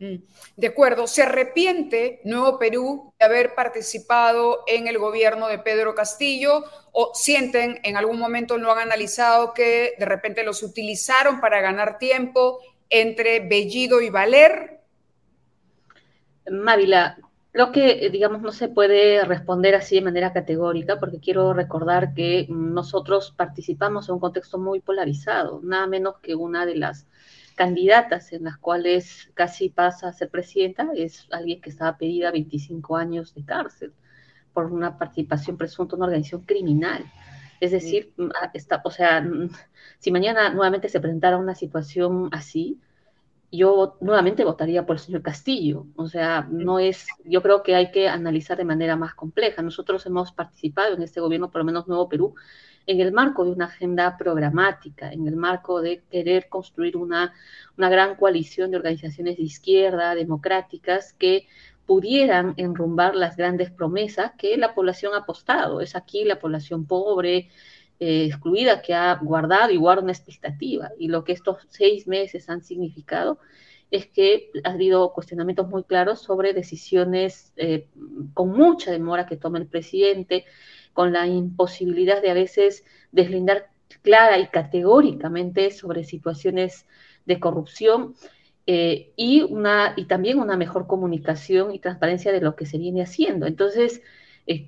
Mm, de acuerdo. ¿Se arrepiente Nuevo Perú de haber participado en el gobierno de Pedro Castillo o sienten en algún momento lo han analizado que de repente los utilizaron para ganar tiempo entre Bellido y Valer? Mávila, Creo que, eh, digamos, no se puede responder así de manera categórica, porque quiero recordar que nosotros participamos en un contexto muy polarizado, nada menos que una de las candidatas en las cuales casi pasa a ser presidenta es alguien que estaba pedida 25 años de cárcel por una participación presunta en una organización criminal. Es decir, está, o sea, si mañana nuevamente se presentara una situación así, yo nuevamente votaría por el señor Castillo. O sea, no es, yo creo que hay que analizar de manera más compleja. Nosotros hemos participado en este gobierno, por lo menos Nuevo Perú, en el marco de una agenda programática, en el marco de querer construir una, una gran coalición de organizaciones de izquierda, democráticas, que pudieran enrumbar las grandes promesas que la población ha apostado. Es aquí la población pobre, eh, excluida que ha guardado y guarda una expectativa. Y lo que estos seis meses han significado es que ha habido cuestionamientos muy claros sobre decisiones eh, con mucha demora que toma el presidente, con la imposibilidad de a veces deslindar clara y categóricamente sobre situaciones de corrupción eh, y, una, y también una mejor comunicación y transparencia de lo que se viene haciendo. Entonces,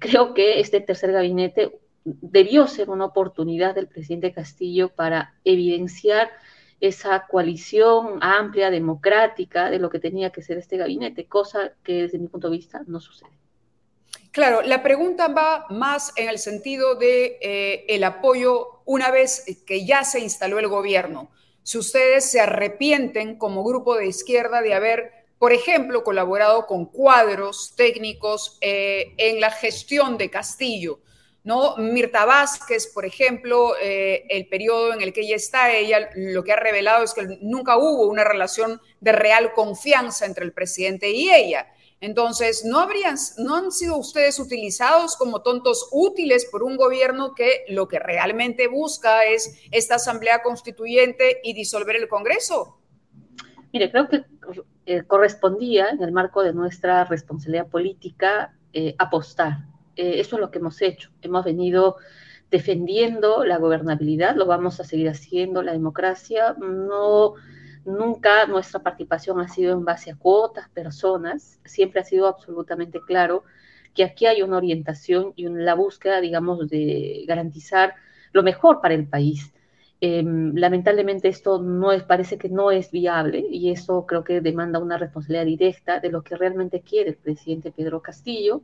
creo que este tercer gabinete debió ser una oportunidad del presidente Castillo para evidenciar esa coalición amplia, democrática, de lo que tenía que ser este gabinete, cosa que desde mi punto de vista no sucede. Claro, la pregunta va más en el sentido de eh, el apoyo una vez que ya se instaló el gobierno. Si ustedes se arrepienten como grupo de izquierda de haber, por ejemplo, colaborado con cuadros técnicos eh, en la gestión de Castillo, ¿no? Mirta Vázquez, por ejemplo, eh, el periodo en el que ella está, ella lo que ha revelado es que nunca hubo una relación de real confianza entre el presidente y ella. Entonces, ¿no, habrían, ¿no han sido ustedes utilizados como tontos útiles por un gobierno que lo que realmente busca es esta asamblea constituyente y disolver el Congreso? Mire, creo que eh, correspondía, en el marco de nuestra responsabilidad política, eh, apostar eh, eso es lo que hemos hecho. Hemos venido defendiendo la gobernabilidad, lo vamos a seguir haciendo, la democracia. No, nunca nuestra participación ha sido en base a cuotas, personas, siempre ha sido absolutamente claro que aquí hay una orientación y una, la búsqueda, digamos, de garantizar lo mejor para el país. Em, lamentablemente esto no es, parece que no es viable y eso creo que demanda una responsabilidad directa de lo que realmente quiere el presidente Pedro Castillo.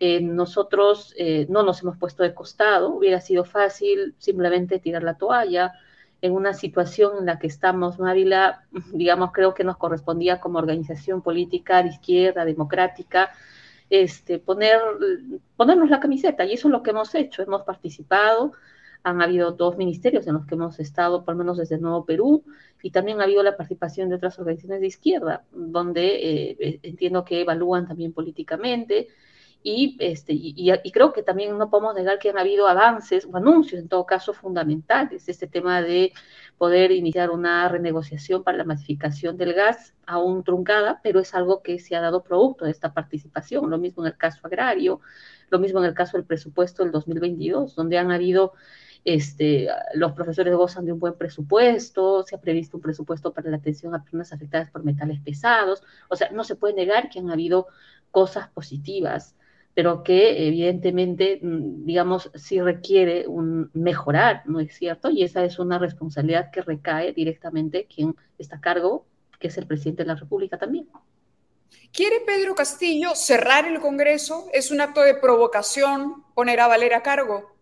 Eh, nosotros eh, no nos hemos puesto de costado, hubiera sido fácil simplemente tirar la toalla. En una situación en la que estamos, Mávila, digamos, creo que nos correspondía como organización política de izquierda, democrática, este, poner, ponernos la camiseta, y eso es lo que hemos hecho, hemos participado, han habido dos ministerios en los que hemos estado, por lo menos desde Nuevo Perú, y también ha habido la participación de otras organizaciones de izquierda, donde eh, entiendo que evalúan también políticamente, y, este, y, creo que también no podemos negar que han habido avances o anuncios, en todo caso, fundamentales. Este tema de poder iniciar una renegociación para la masificación del gas, aún truncada, pero es algo que se ha dado producto de esta participación. Lo mismo en el caso agrario, lo mismo en el caso del presupuesto del 2022, donde han habido este, los profesores gozan de un buen presupuesto, se ha previsto un presupuesto para la atención a personas afectadas por metales pesados, o sea, no se puede negar que han habido cosas positivas pero que evidentemente, mm, digamos, sí requiere un mejorar, ¿no es cierto? Y esa es una responsabilidad que recae directamente quien está a cargo, que es el presidente de la República también. ¿Quiere Pedro Castillo cerrar el Congreso? ¿Es un acto de provocación poner a Valer a cargo?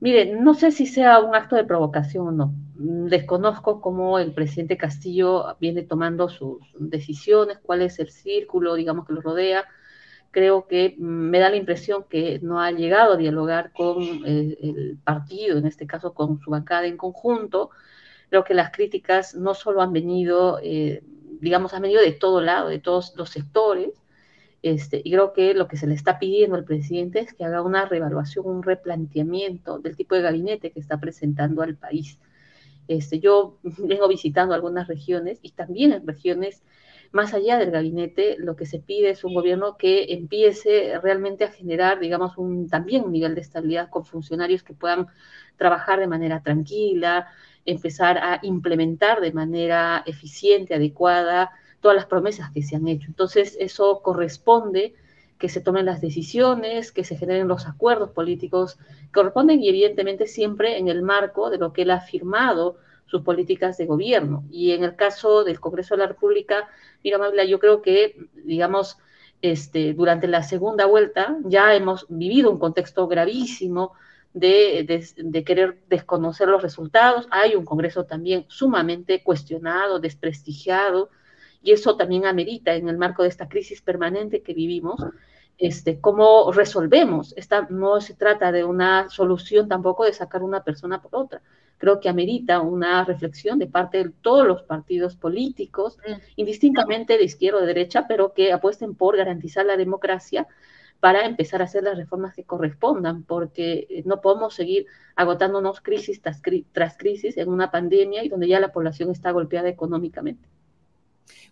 Mire, no sé si sea un acto de provocación o no. Desconozco cómo el presidente Castillo viene tomando sus decisiones, cuál es el círculo, digamos, que lo rodea. Creo que me da la impresión que no ha llegado a dialogar con el, partido, en este caso con su bancada en conjunto. Creo que las críticas no solo han venido, eh, digamos, han venido de todo lado, de todos los sectores, este, y creo que lo que se le está pidiendo al presidente es que haga una revaluación, un replanteamiento del tipo de gabinete que está presentando al país. Este, yo vengo visitando algunas regiones y también en regiones más allá del gabinete, lo que se pide es un gobierno que empiece realmente a generar, digamos, un, también un nivel de estabilidad con funcionarios que puedan trabajar de manera tranquila, empezar a implementar de manera eficiente, adecuada, todas las promesas que se han hecho. Entonces, eso corresponde que se tomen las decisiones, que se generen los acuerdos políticos, corresponden y evidentemente siempre en el marco de lo que él ha firmado sus políticas de gobierno. Y en el caso del Congreso de la República, mira, Mabla, yo creo que, digamos, este, durante la segunda vuelta ya hemos vivido un contexto gravísimo de, querer desconocer los resultados. Hay un Congreso también sumamente cuestionado, desprestigiado, y eso también amerita en el marco de esta crisis permanente que vivimos, este, cómo resolvemos. No se trata de una solución tampoco de sacar una persona por otra. Creo que amerita una reflexión de parte de todos los partidos políticos, mm. indistintamente de izquierda o de derecha, pero que apuesten por garantizar la democracia para empezar a hacer las reformas que correspondan, porque eh, no podemos seguir agotándonos crisis tras, tras crisis en una pandemia y donde ya la población está golpeada económicamente.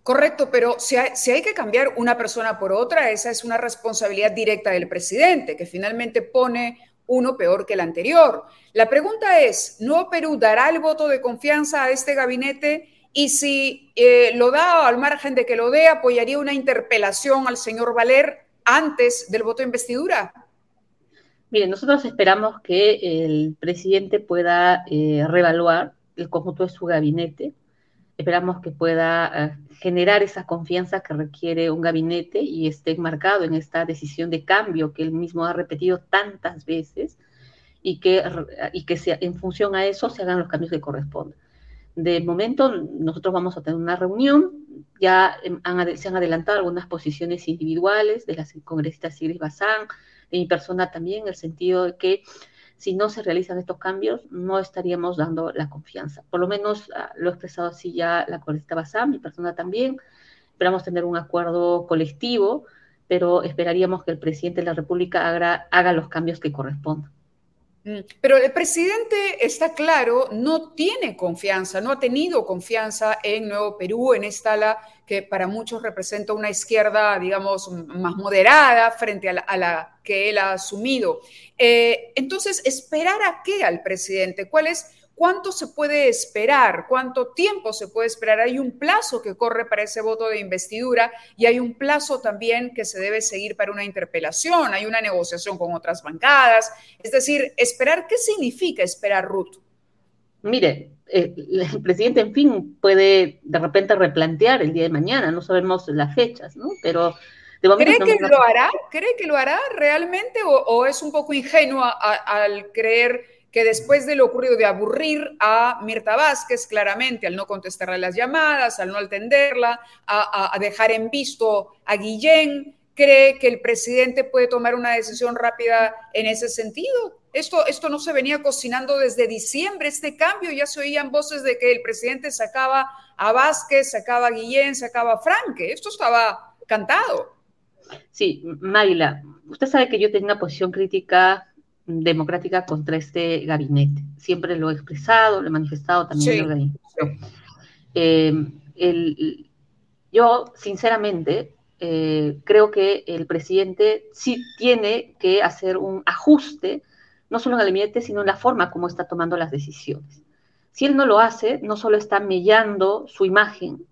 Correcto, pero si hay, que cambiar una persona por otra, esa es una responsabilidad directa del presidente, que finalmente pone uno peor que el anterior. La pregunta es, ¿Nuevo Perú dará el voto de confianza a este gabinete? Y si eh, lo da, al margen de que lo dé, apoyaría una interpelación al señor Valer antes del voto de investidura. Mire, nosotros esperamos que el presidente pueda eh, reevaluar el conjunto de su gabinete, Esperamos que pueda eh, generar esa confianza que requiere un gabinete y esté enmarcado en esta decisión de cambio que él mismo ha repetido tantas veces y que, y que sea, en función a eso se hagan los cambios que correspondan. De momento, nosotros vamos a tener una reunión, ya se han adelantado algunas posiciones individuales de las congresistas Sigrid Bazán, de mi persona también, en el sentido de que si no se realizan estos cambios, no estaríamos dando la confianza. Por lo menos ah, lo ha expresado así ya la colecta Basam, mi persona también. Esperamos tener un acuerdo colectivo, pero esperaríamos que el presidente de la República haga, haga los cambios que correspondan. Mm, pero el presidente, está claro, no tiene confianza, no ha tenido confianza en Nuevo Perú, en esta ala que para muchos representa una izquierda, digamos, más moderada frente a la, que él ha asumido. Eh, entonces, ¿esperar a qué al presidente? ¿Cuál es ¿Cuánto se puede esperar? ¿Cuánto tiempo se puede esperar? Hay un plazo que corre para ese voto de investidura y hay un plazo también que se debe seguir para una interpelación. Hay una negociación con otras bancadas. Es decir, esperar, ¿qué significa esperar, Ruth? Mire, eh, el presidente, en fin, puede de repente replantear el día de mañana, no sabemos las fechas, ¿no? Pero de ¿Cree que lo hará? ¿Cree que lo hará realmente o, es un poco ingenua al creer que después de lo ocurrido de aburrir a Mirta Vázquez claramente al no contestarle las llamadas, al no atenderla, a, dejar en visto a Guillén, cree que el presidente puede tomar una decisión rápida en ese sentido. Esto, esto no se venía cocinando desde diciembre, este cambio, ya se oían voces de que el presidente sacaba a Vázquez, sacaba a Guillén, sacaba a Franque, esto estaba cantado. Sí, Mayla, usted sabe que yo tengo una posición crítica democrática contra este gabinete. Siempre lo he expresado, lo he manifestado también en eh, yo, sinceramente, eh, creo que el presidente sí tiene que hacer un ajuste, no solo en el gabinete, sino en la forma como está tomando las decisiones. Si él no lo hace, no solo está mellando su imagen,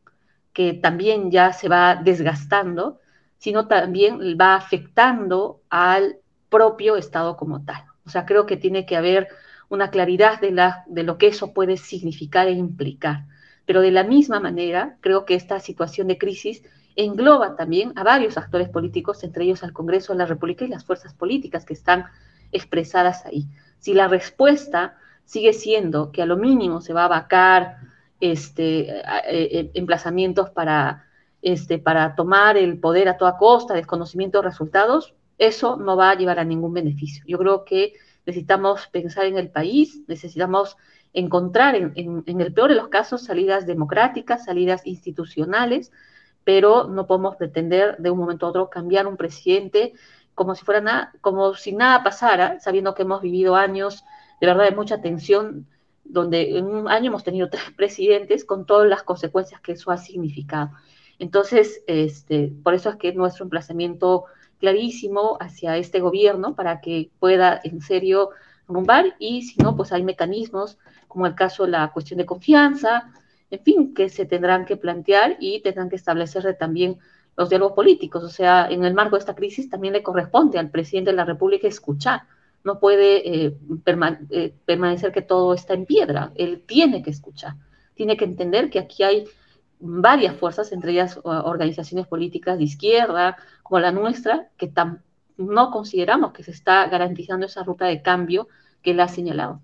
que también ya se va desgastando, sino también va afectando al propio Estado como tal. O sea, creo que tiene que haber una claridad de, lo que eso puede significar e implicar. Pero de la misma manera, creo que esta situación de crisis engloba también a varios actores políticos, entre ellos al Congreso de la República y las fuerzas políticas que están expresadas ahí. Si la respuesta sigue siendo que a lo mínimo se va a vacar este, eh, eh, emplazamientos para, este, para tomar el poder a toda costa, desconocimiento de resultados, eso no va a llevar a ningún beneficio. Yo creo que necesitamos pensar en el país, necesitamos encontrar en, el peor de los casos salidas democráticas, salidas institucionales, pero no podemos pretender de un momento a otro cambiar un presidente como si fuera nada, como si nada pasara, sabiendo que hemos vivido años de verdad de mucha tensión, donde en un año hemos tenido tres presidentes con todas las consecuencias que eso ha significado. Entonces, este, por eso es que nuestro emplazamiento clarísimo hacia este gobierno para que pueda en serio rumbar y si no, pues hay mecanismos como el caso de la cuestión de confianza, en fin, que se tendrán que plantear y tendrán que establecerse también los diálogos políticos. O sea, en el marco de esta crisis también le corresponde al presidente de la República escuchar. No puede eh, eh, permanecer que todo está en piedra. Él tiene que escuchar. Tiene que entender que aquí hay varias fuerzas, entre ellas organizaciones políticas de izquierda, como la nuestra, que no consideramos que se está garantizando esa ruta de cambio que él ha señalado.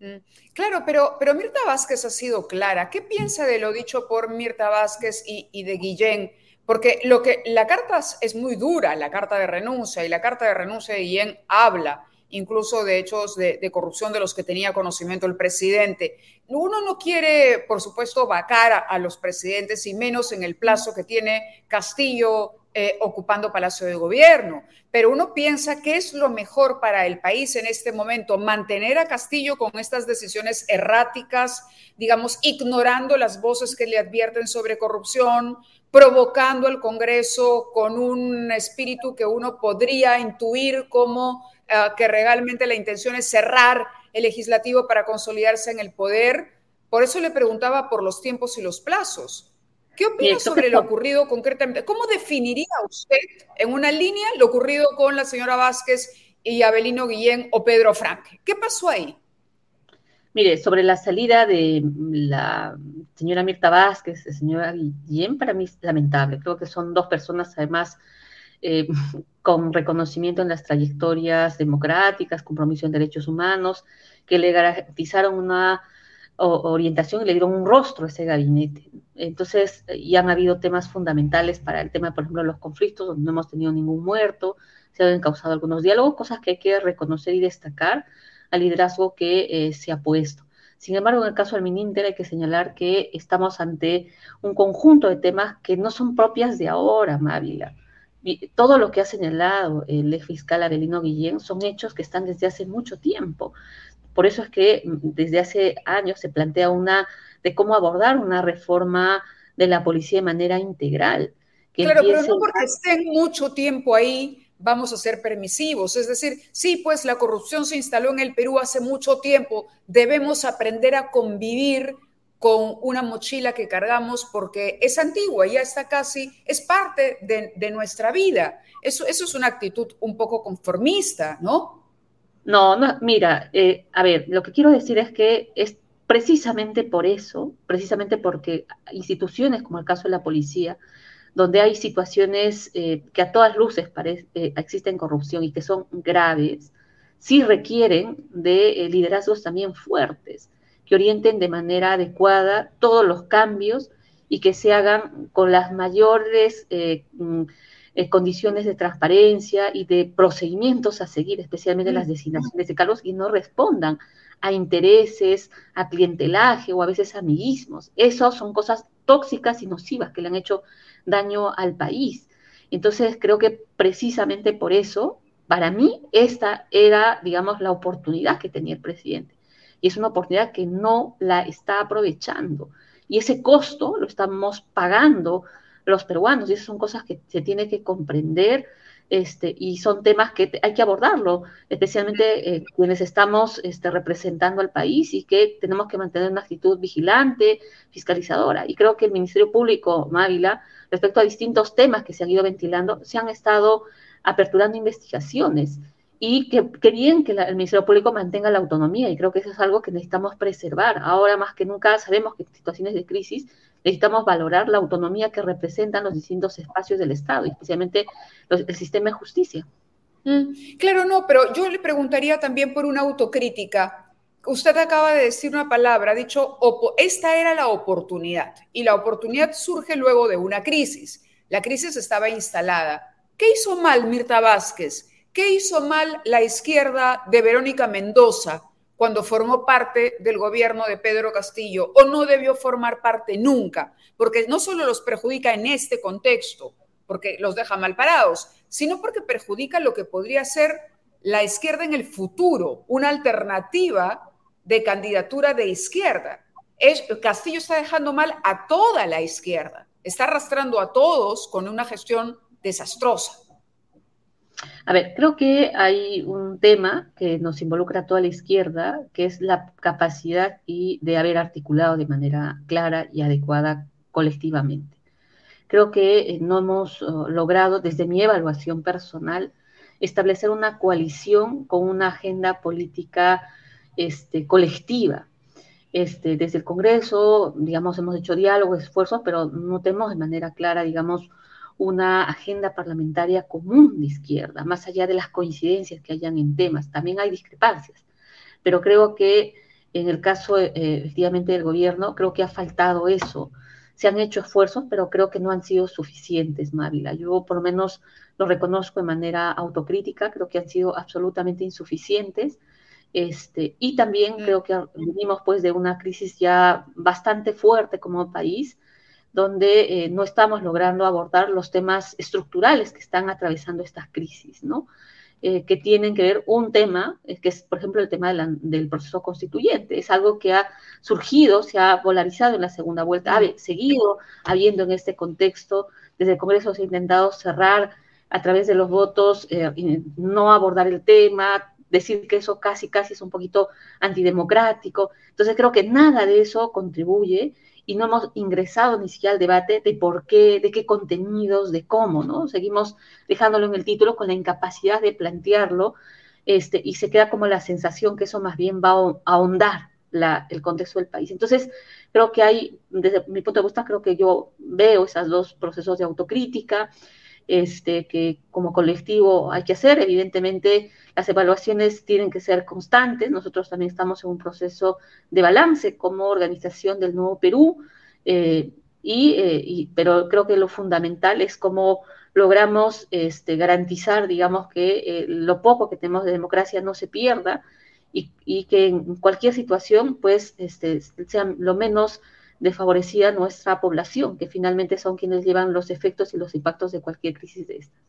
Mm, claro, pero, pero Mirta Vázquez ha sido clara. ¿Qué piensa de lo dicho por Mirta Vázquez y, de Guillén? Porque lo que la carta es muy dura, la carta de renuncia, y la carta de renuncia de Guillén habla incluso de hechos de, corrupción de los que tenía conocimiento el presidente. Uno no quiere, por supuesto, vacar a, los presidentes y menos en el plazo que tiene Castillo eh, ocupando Palacio de Gobierno, pero uno piensa que es lo mejor para el país en este momento, mantener a Castillo con estas decisiones erráticas, digamos, ignorando las voces que le advierten sobre corrupción, provocando al Congreso con un espíritu que uno podría intuir como eh, que realmente la intención es cerrar el legislativo para consolidarse en el poder. Por eso le preguntaba por los tiempos y los plazos. ¿Qué opina sobre lo ocurrido concretamente? ¿Cómo definiría usted en una línea lo ocurrido con la señora Vázquez y Abelino Guillén o Pedro Franque? ¿Qué pasó ahí? Mire, sobre la salida de la señora Mirta Vázquez, la señora Guillén, para mí es lamentable. Creo que son dos personas, además, eh, con reconocimiento en las trayectorias democráticas, compromiso en derechos humanos, que le garantizaron una orientación y le dieron un rostro a ese gabinete. Entonces, ya han habido temas fundamentales para el tema, por ejemplo, los conflictos, donde no hemos tenido ningún muerto, se han causado algunos diálogos, cosas que hay que reconocer y destacar al liderazgo que eh, se ha puesto. Sin embargo, en el caso del Mininter hay que señalar que estamos ante un conjunto de temas que no son propias de ahora, Mávila. Todo lo que ha señalado el ex fiscal Abelino Guillén son hechos que están desde hace mucho tiempo. Por eso es que mm, desde hace años se plantea una de cómo abordar una reforma de la policía de manera integral. claro, pero no porque estén mucho tiempo ahí, vamos a ser permisivos. Es decir, sí, pues la corrupción se instaló en el Perú hace mucho tiempo, debemos aprender a convivir con una mochila que cargamos porque es antigua, ya está casi, es parte de, nuestra vida. Eso, eso es una actitud un poco conformista, ¿no? No, no mira, eh, a ver, lo que quiero decir es que es precisamente por eso, precisamente porque instituciones como el caso de la policía, donde hay situaciones eh, que a todas luces eh, existen corrupción y que son graves, sí requieren de liderazgos también fuertes, que orienten de manera adecuada todos los cambios y que se hagan con las mayores mm, condiciones de transparencia y de procedimientos a seguir, especialmente las designaciones de cargos, y no respondan a intereses, a clientelaje o a veces a amiguismos. Esas son cosas tóxicas y nocivas que le han hecho daño al país. Entonces, creo que precisamente por eso, para mí, esta era, digamos, la oportunidad que tenía el presidente. Y es una oportunidad que no la está aprovechando. Y ese costo lo estamos pagando los peruanos. Y esas son cosas que se tiene que comprender este, y son temas que hay que abordarlo, especialmente eh, quienes estamos este, representando al país y que tenemos que mantener una actitud vigilante, fiscalizadora. Y creo que el Ministerio Público, Mávila, respecto a distintos temas que se han ido ventilando, se han estado aperturando investigaciones y que, bien que el Ministerio Público mantenga la autonomía y creo que eso es algo que necesitamos preservar. Ahora más que nunca sabemos que en situaciones de crisis necesitamos valorar la autonomía que representan los distintos espacios del Estado, especialmente el sistema de justicia. Mm, claro, no, pero yo le preguntaría también por una autocrítica. Usted acaba de decir una palabra, ha dicho, esta era la oportunidad y la oportunidad surge luego de una crisis. La crisis estaba instalada. ¿Qué hizo mal Mirta Vázquez? ¿Qué hizo mal la izquierda de Verónica Mendoza cuando formó parte del gobierno de Pedro Castillo o no debió formar parte nunca? Porque no solo los perjudica en este contexto, porque los deja mal parados, sino porque perjudica lo que podría ser la izquierda en el futuro, una alternativa de candidatura de izquierda. Castillo está dejando mal a toda la izquierda, está arrastrando a todos con una gestión desastrosa. A ver, creo que hay un tema que nos involucra a toda la izquierda, que es la capacidad y de haber articulado de manera clara y adecuada colectivamente. Creo que eh, no hemos oh, logrado, desde mi evaluación personal, establecer una coalición con una agenda política este, colectiva. Este, desde el Congreso, digamos, hemos hecho diálogo, esfuerzos, pero no tenemos de manera clara, digamos, una agenda parlamentaria común de izquierda, más allá de las coincidencias que hayan en temas. También hay discrepancias, pero creo que en el caso eh, efectivamente del gobierno, creo que ha faltado eso. Se han hecho esfuerzos, pero creo que no han sido suficientes, Mávila. Yo por lo menos lo reconozco de manera autocrítica, creo que han sido absolutamente insuficientes. Este, y también mm. creo que venimos pues de una crisis ya bastante fuerte como país, donde eh, no estamos logrando abordar los temas estructurales que están atravesando estas crisis, ¿no? Eh, que tienen que ver un tema, que es, por ejemplo, el tema del proceso constituyente. Es algo que ha surgido, se ha polarizado en la segunda vuelta, ha seguido habiendo en este contexto. Desde el Congreso se ha intentado cerrar a través de los votos, eh, no abordar el tema, decir que eso casi, casi es un poquito antidemocrático. Entonces creo que nada de eso contribuye y no hemos ingresado ni siquiera al debate de por qué, de qué contenidos, de cómo, ¿no? Seguimos dejándolo en el título con la incapacidad de plantearlo este, y se queda como la sensación que eso más bien va a ahondar la, el contexto del país. Entonces, creo que hay, desde mi punto de vista, creo que yo veo esos dos procesos de autocrítica, este, que como colectivo hay que hacer. Evidentemente, las evaluaciones tienen que ser constantes. Nosotros también estamos en un proceso de balance como organización del Nuevo Perú, eh, eh, y, pero creo que lo fundamental es cómo logramos este, garantizar, digamos, que eh, lo poco que tenemos de democracia no se pierda y, que en cualquier situación, pues, este, sea lo menos desfavorecida nuestra población, que finalmente son quienes llevan los efectos y los impactos de cualquier crisis de estas.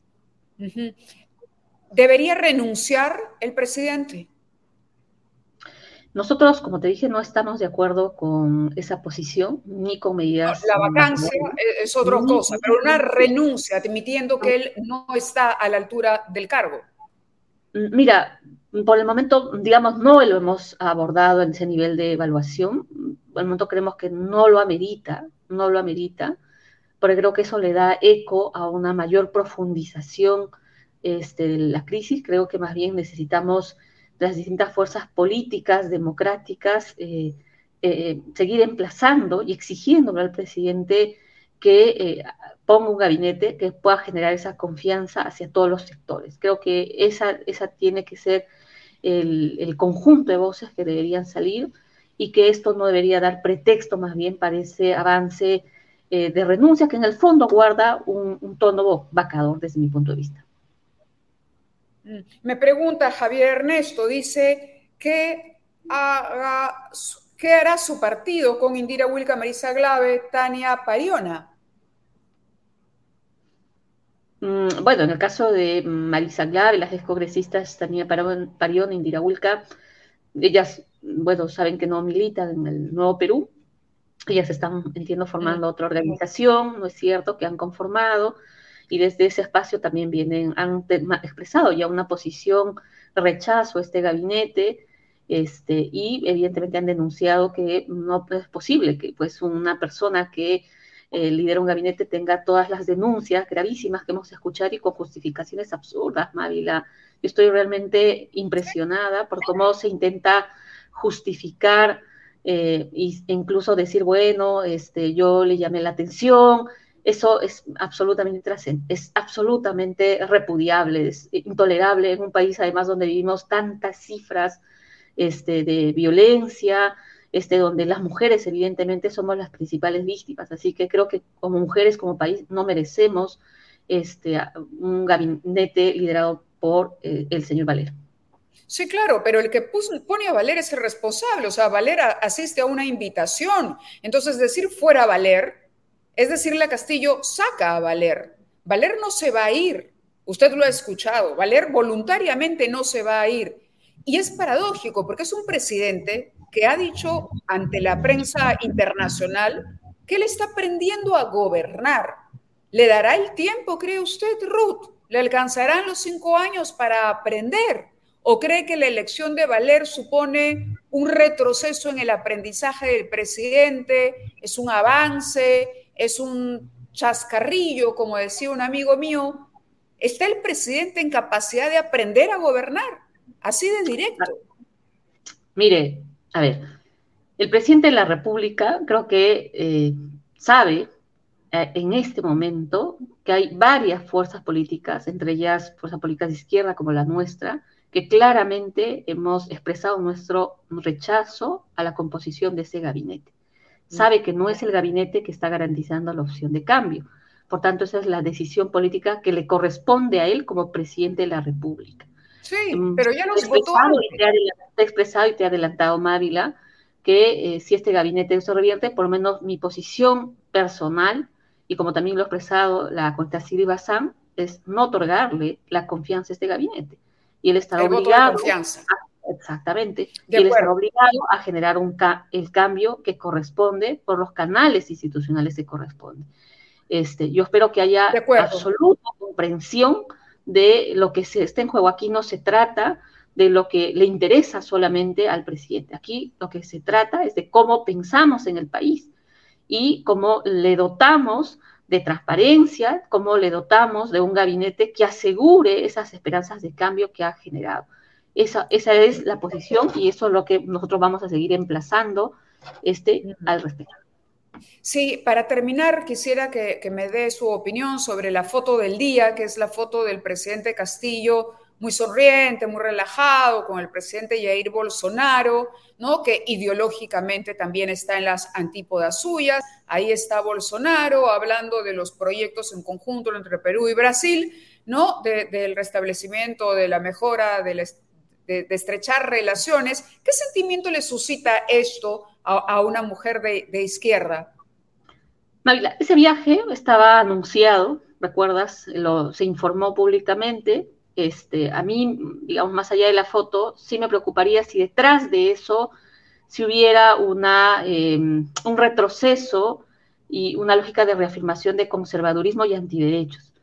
¿Debería renunciar el presidente? Nosotros, como te dije, no estamos de acuerdo con esa posición ni con medidas. La vacancia es otra cosa, pero una renuncia, admitiendo que él no está a la altura del cargo. Mira, por el momento, digamos, no lo hemos abordado en ese nivel de evaluación. El momento creemos que no lo amerita, no lo amerita, porque creo que eso le da eco a una mayor profundización este, de la crisis. Creo que más bien necesitamos las distintas fuerzas políticas, democráticas, eh, eh, seguir emplazando y exigiéndole al presidente que eh, ponga un gabinete que pueda generar esa confianza hacia todos los sectores. Creo que esa, esa tiene que ser el, conjunto de voces que deberían salir y que esto no debería dar pretexto más bien para ese avance eh, de renuncia que en el fondo guarda un, tono vacador desde mi punto de vista. Mm. Me pregunta Javier Ernesto, dice, ¿qué, ¿qué hará su partido con Indira Wilca, Marisa Glave, Tania Pariona? Mm, bueno, en el caso de Marisa Glave, las descongresistas Tania Parión, Indira Ulca, ellas, bueno, saben que no militan en el Nuevo Perú, ellas están, entiendo, formando otra organización, ¿no es cierto?, que han conformado, y desde ese espacio también vienen, han expresado ya una posición rechazo a este gabinete, este, y evidentemente han denunciado que no es posible que pues una persona que eh, lidera un gabinete tenga todas las denuncias gravísimas que hemos escuchado y con justificaciones absurdas, Mávila. Yo estoy realmente impresionada por cómo se intenta justificar eh, e incluso decir, bueno, este, yo le llamé la atención, eso es absolutamente es absolutamente repudiable, es intolerable en un país además donde vivimos tantas cifras este, de violencia, este, donde las mujeres evidentemente somos las principales víctimas. Así que creo que como mujeres, como país, no merecemos este, un gabinete liderado por eh, el señor Valer. Sí, claro, pero el que pone a Valer es el responsable, o sea, Valer asiste a una invitación. Entonces, decir fuera Valer es decirle a Castillo, saca a Valer. Valer no se va a ir. Usted lo ha escuchado. Valer voluntariamente no se va a ir. Y es paradójico porque es un presidente que ha dicho ante la prensa internacional que él está aprendiendo a gobernar. ¿Le dará el tiempo, cree usted, Ruth? ¿Le alcanzarán los cinco años para aprender? ¿O cree que la elección de Valer supone un retroceso en el aprendizaje del presidente? ¿Es un avance? ¿Es un chascarrillo, como decía un amigo mío? ¿Está el presidente en capacidad de aprender a gobernar? Así de directo. Mire, a ver, el presidente de la República creo que eh, sabe eh, en este momento que hay varias fuerzas políticas, entre ellas fuerzas políticas de izquierda como la nuestra, que claramente hemos expresado nuestro rechazo a la composición de ese gabinete. Sabe que no es el gabinete que está garantizando la opción de cambio. Por tanto, esa es la decisión política que le corresponde a él como presidente de la República. Sí, mm, pero ya nos votó. Está expresado y te ha adelantado Mávila que eh, si este gabinete se revierte, por lo menos mi posición personal, y como también lo ha expresado la cuenta Siri Bazán, es no otorgarle la confianza a este gabinete. Y él está obligado. exactamente. y él está obligado a generar un el cambio que corresponde por los canales institucionales que corresponde. Este, yo espero que haya absoluta comprensión de lo que se está en juego. Aquí no se trata de lo que le interesa solamente al presidente. Aquí lo que se trata es de cómo pensamos en el país y cómo le dotamos de transparencia, cómo le dotamos de un gabinete que asegure esas esperanzas de cambio que ha generado. Esa, esa es la posición y eso es lo que nosotros vamos a seguir emplazando este, al respecto. Sí, para terminar, quisiera que, me dé su opinión sobre la foto del día, que es la foto del presidente Castillo, muy sonriente, muy relajado, con el presidente Jair Bolsonaro, ¿no? que ideológicamente también está en las antípodas suyas. Ahí está Bolsonaro hablando de los proyectos en conjunto entre Perú y Brasil, ¿no? del restablecimiento, de la mejora, de, estrechar relaciones. ¿Qué sentimiento le suscita esto a, una mujer de, izquierda? Mavila, ese viaje estaba anunciado, ¿recuerdas? Lo, se informó públicamente. Este, a mí, digamos, más allá de la foto, sí me preocuparía si detrás de eso si hubiera una, em, un retroceso y una lógica de reafirmación de conservadurismo y antiderechos.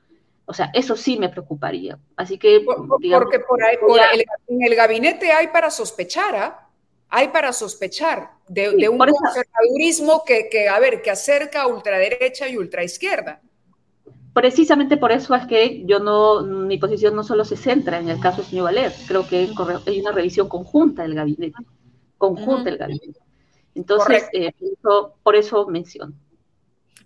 O sea, eso sí me preocuparía. Así que. porque por ahí, en el gabinete hay para sospechar, ¿ah? hay para sospechar de, un conservadurismo que, que, a ver, que acerca a ultraderecha y ultraizquierda. Precisamente por eso es que yo no, mi posición no solo se centra en el caso de señor Valer, creo que hay una revisión conjunta del gabinete, conjunta del gabinete. Entonces, eh, por eso menciono.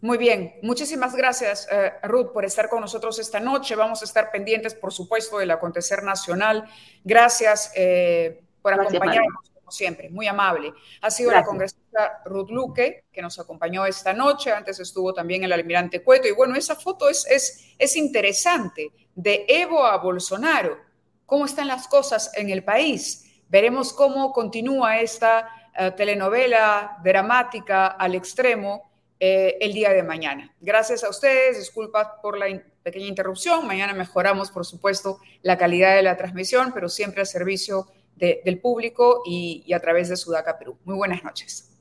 Muy bien, muchísimas gracias, eh, Ruth, por estar con nosotros esta noche. Vamos a estar pendientes, por supuesto, del acontecer nacional. Gracias eh, por acompañarnos siempre, muy amable. Ha sido la congresista Ruth Luque, que nos acompañó esta noche, antes estuvo también el almirante Cueto, y bueno, esa foto es, es, es interesante, de Evo a Bolsonaro, cómo están las cosas en el país. Veremos cómo continúa esta eh, telenovela dramática al extremo eh, el día de mañana. Gracias a ustedes, disculpas por la pequeña interrupción, mañana mejoramos, por supuesto, la calidad de la transmisión, pero siempre al servicio del público y, y a través de Sudaca Perú. Muy buenas noches.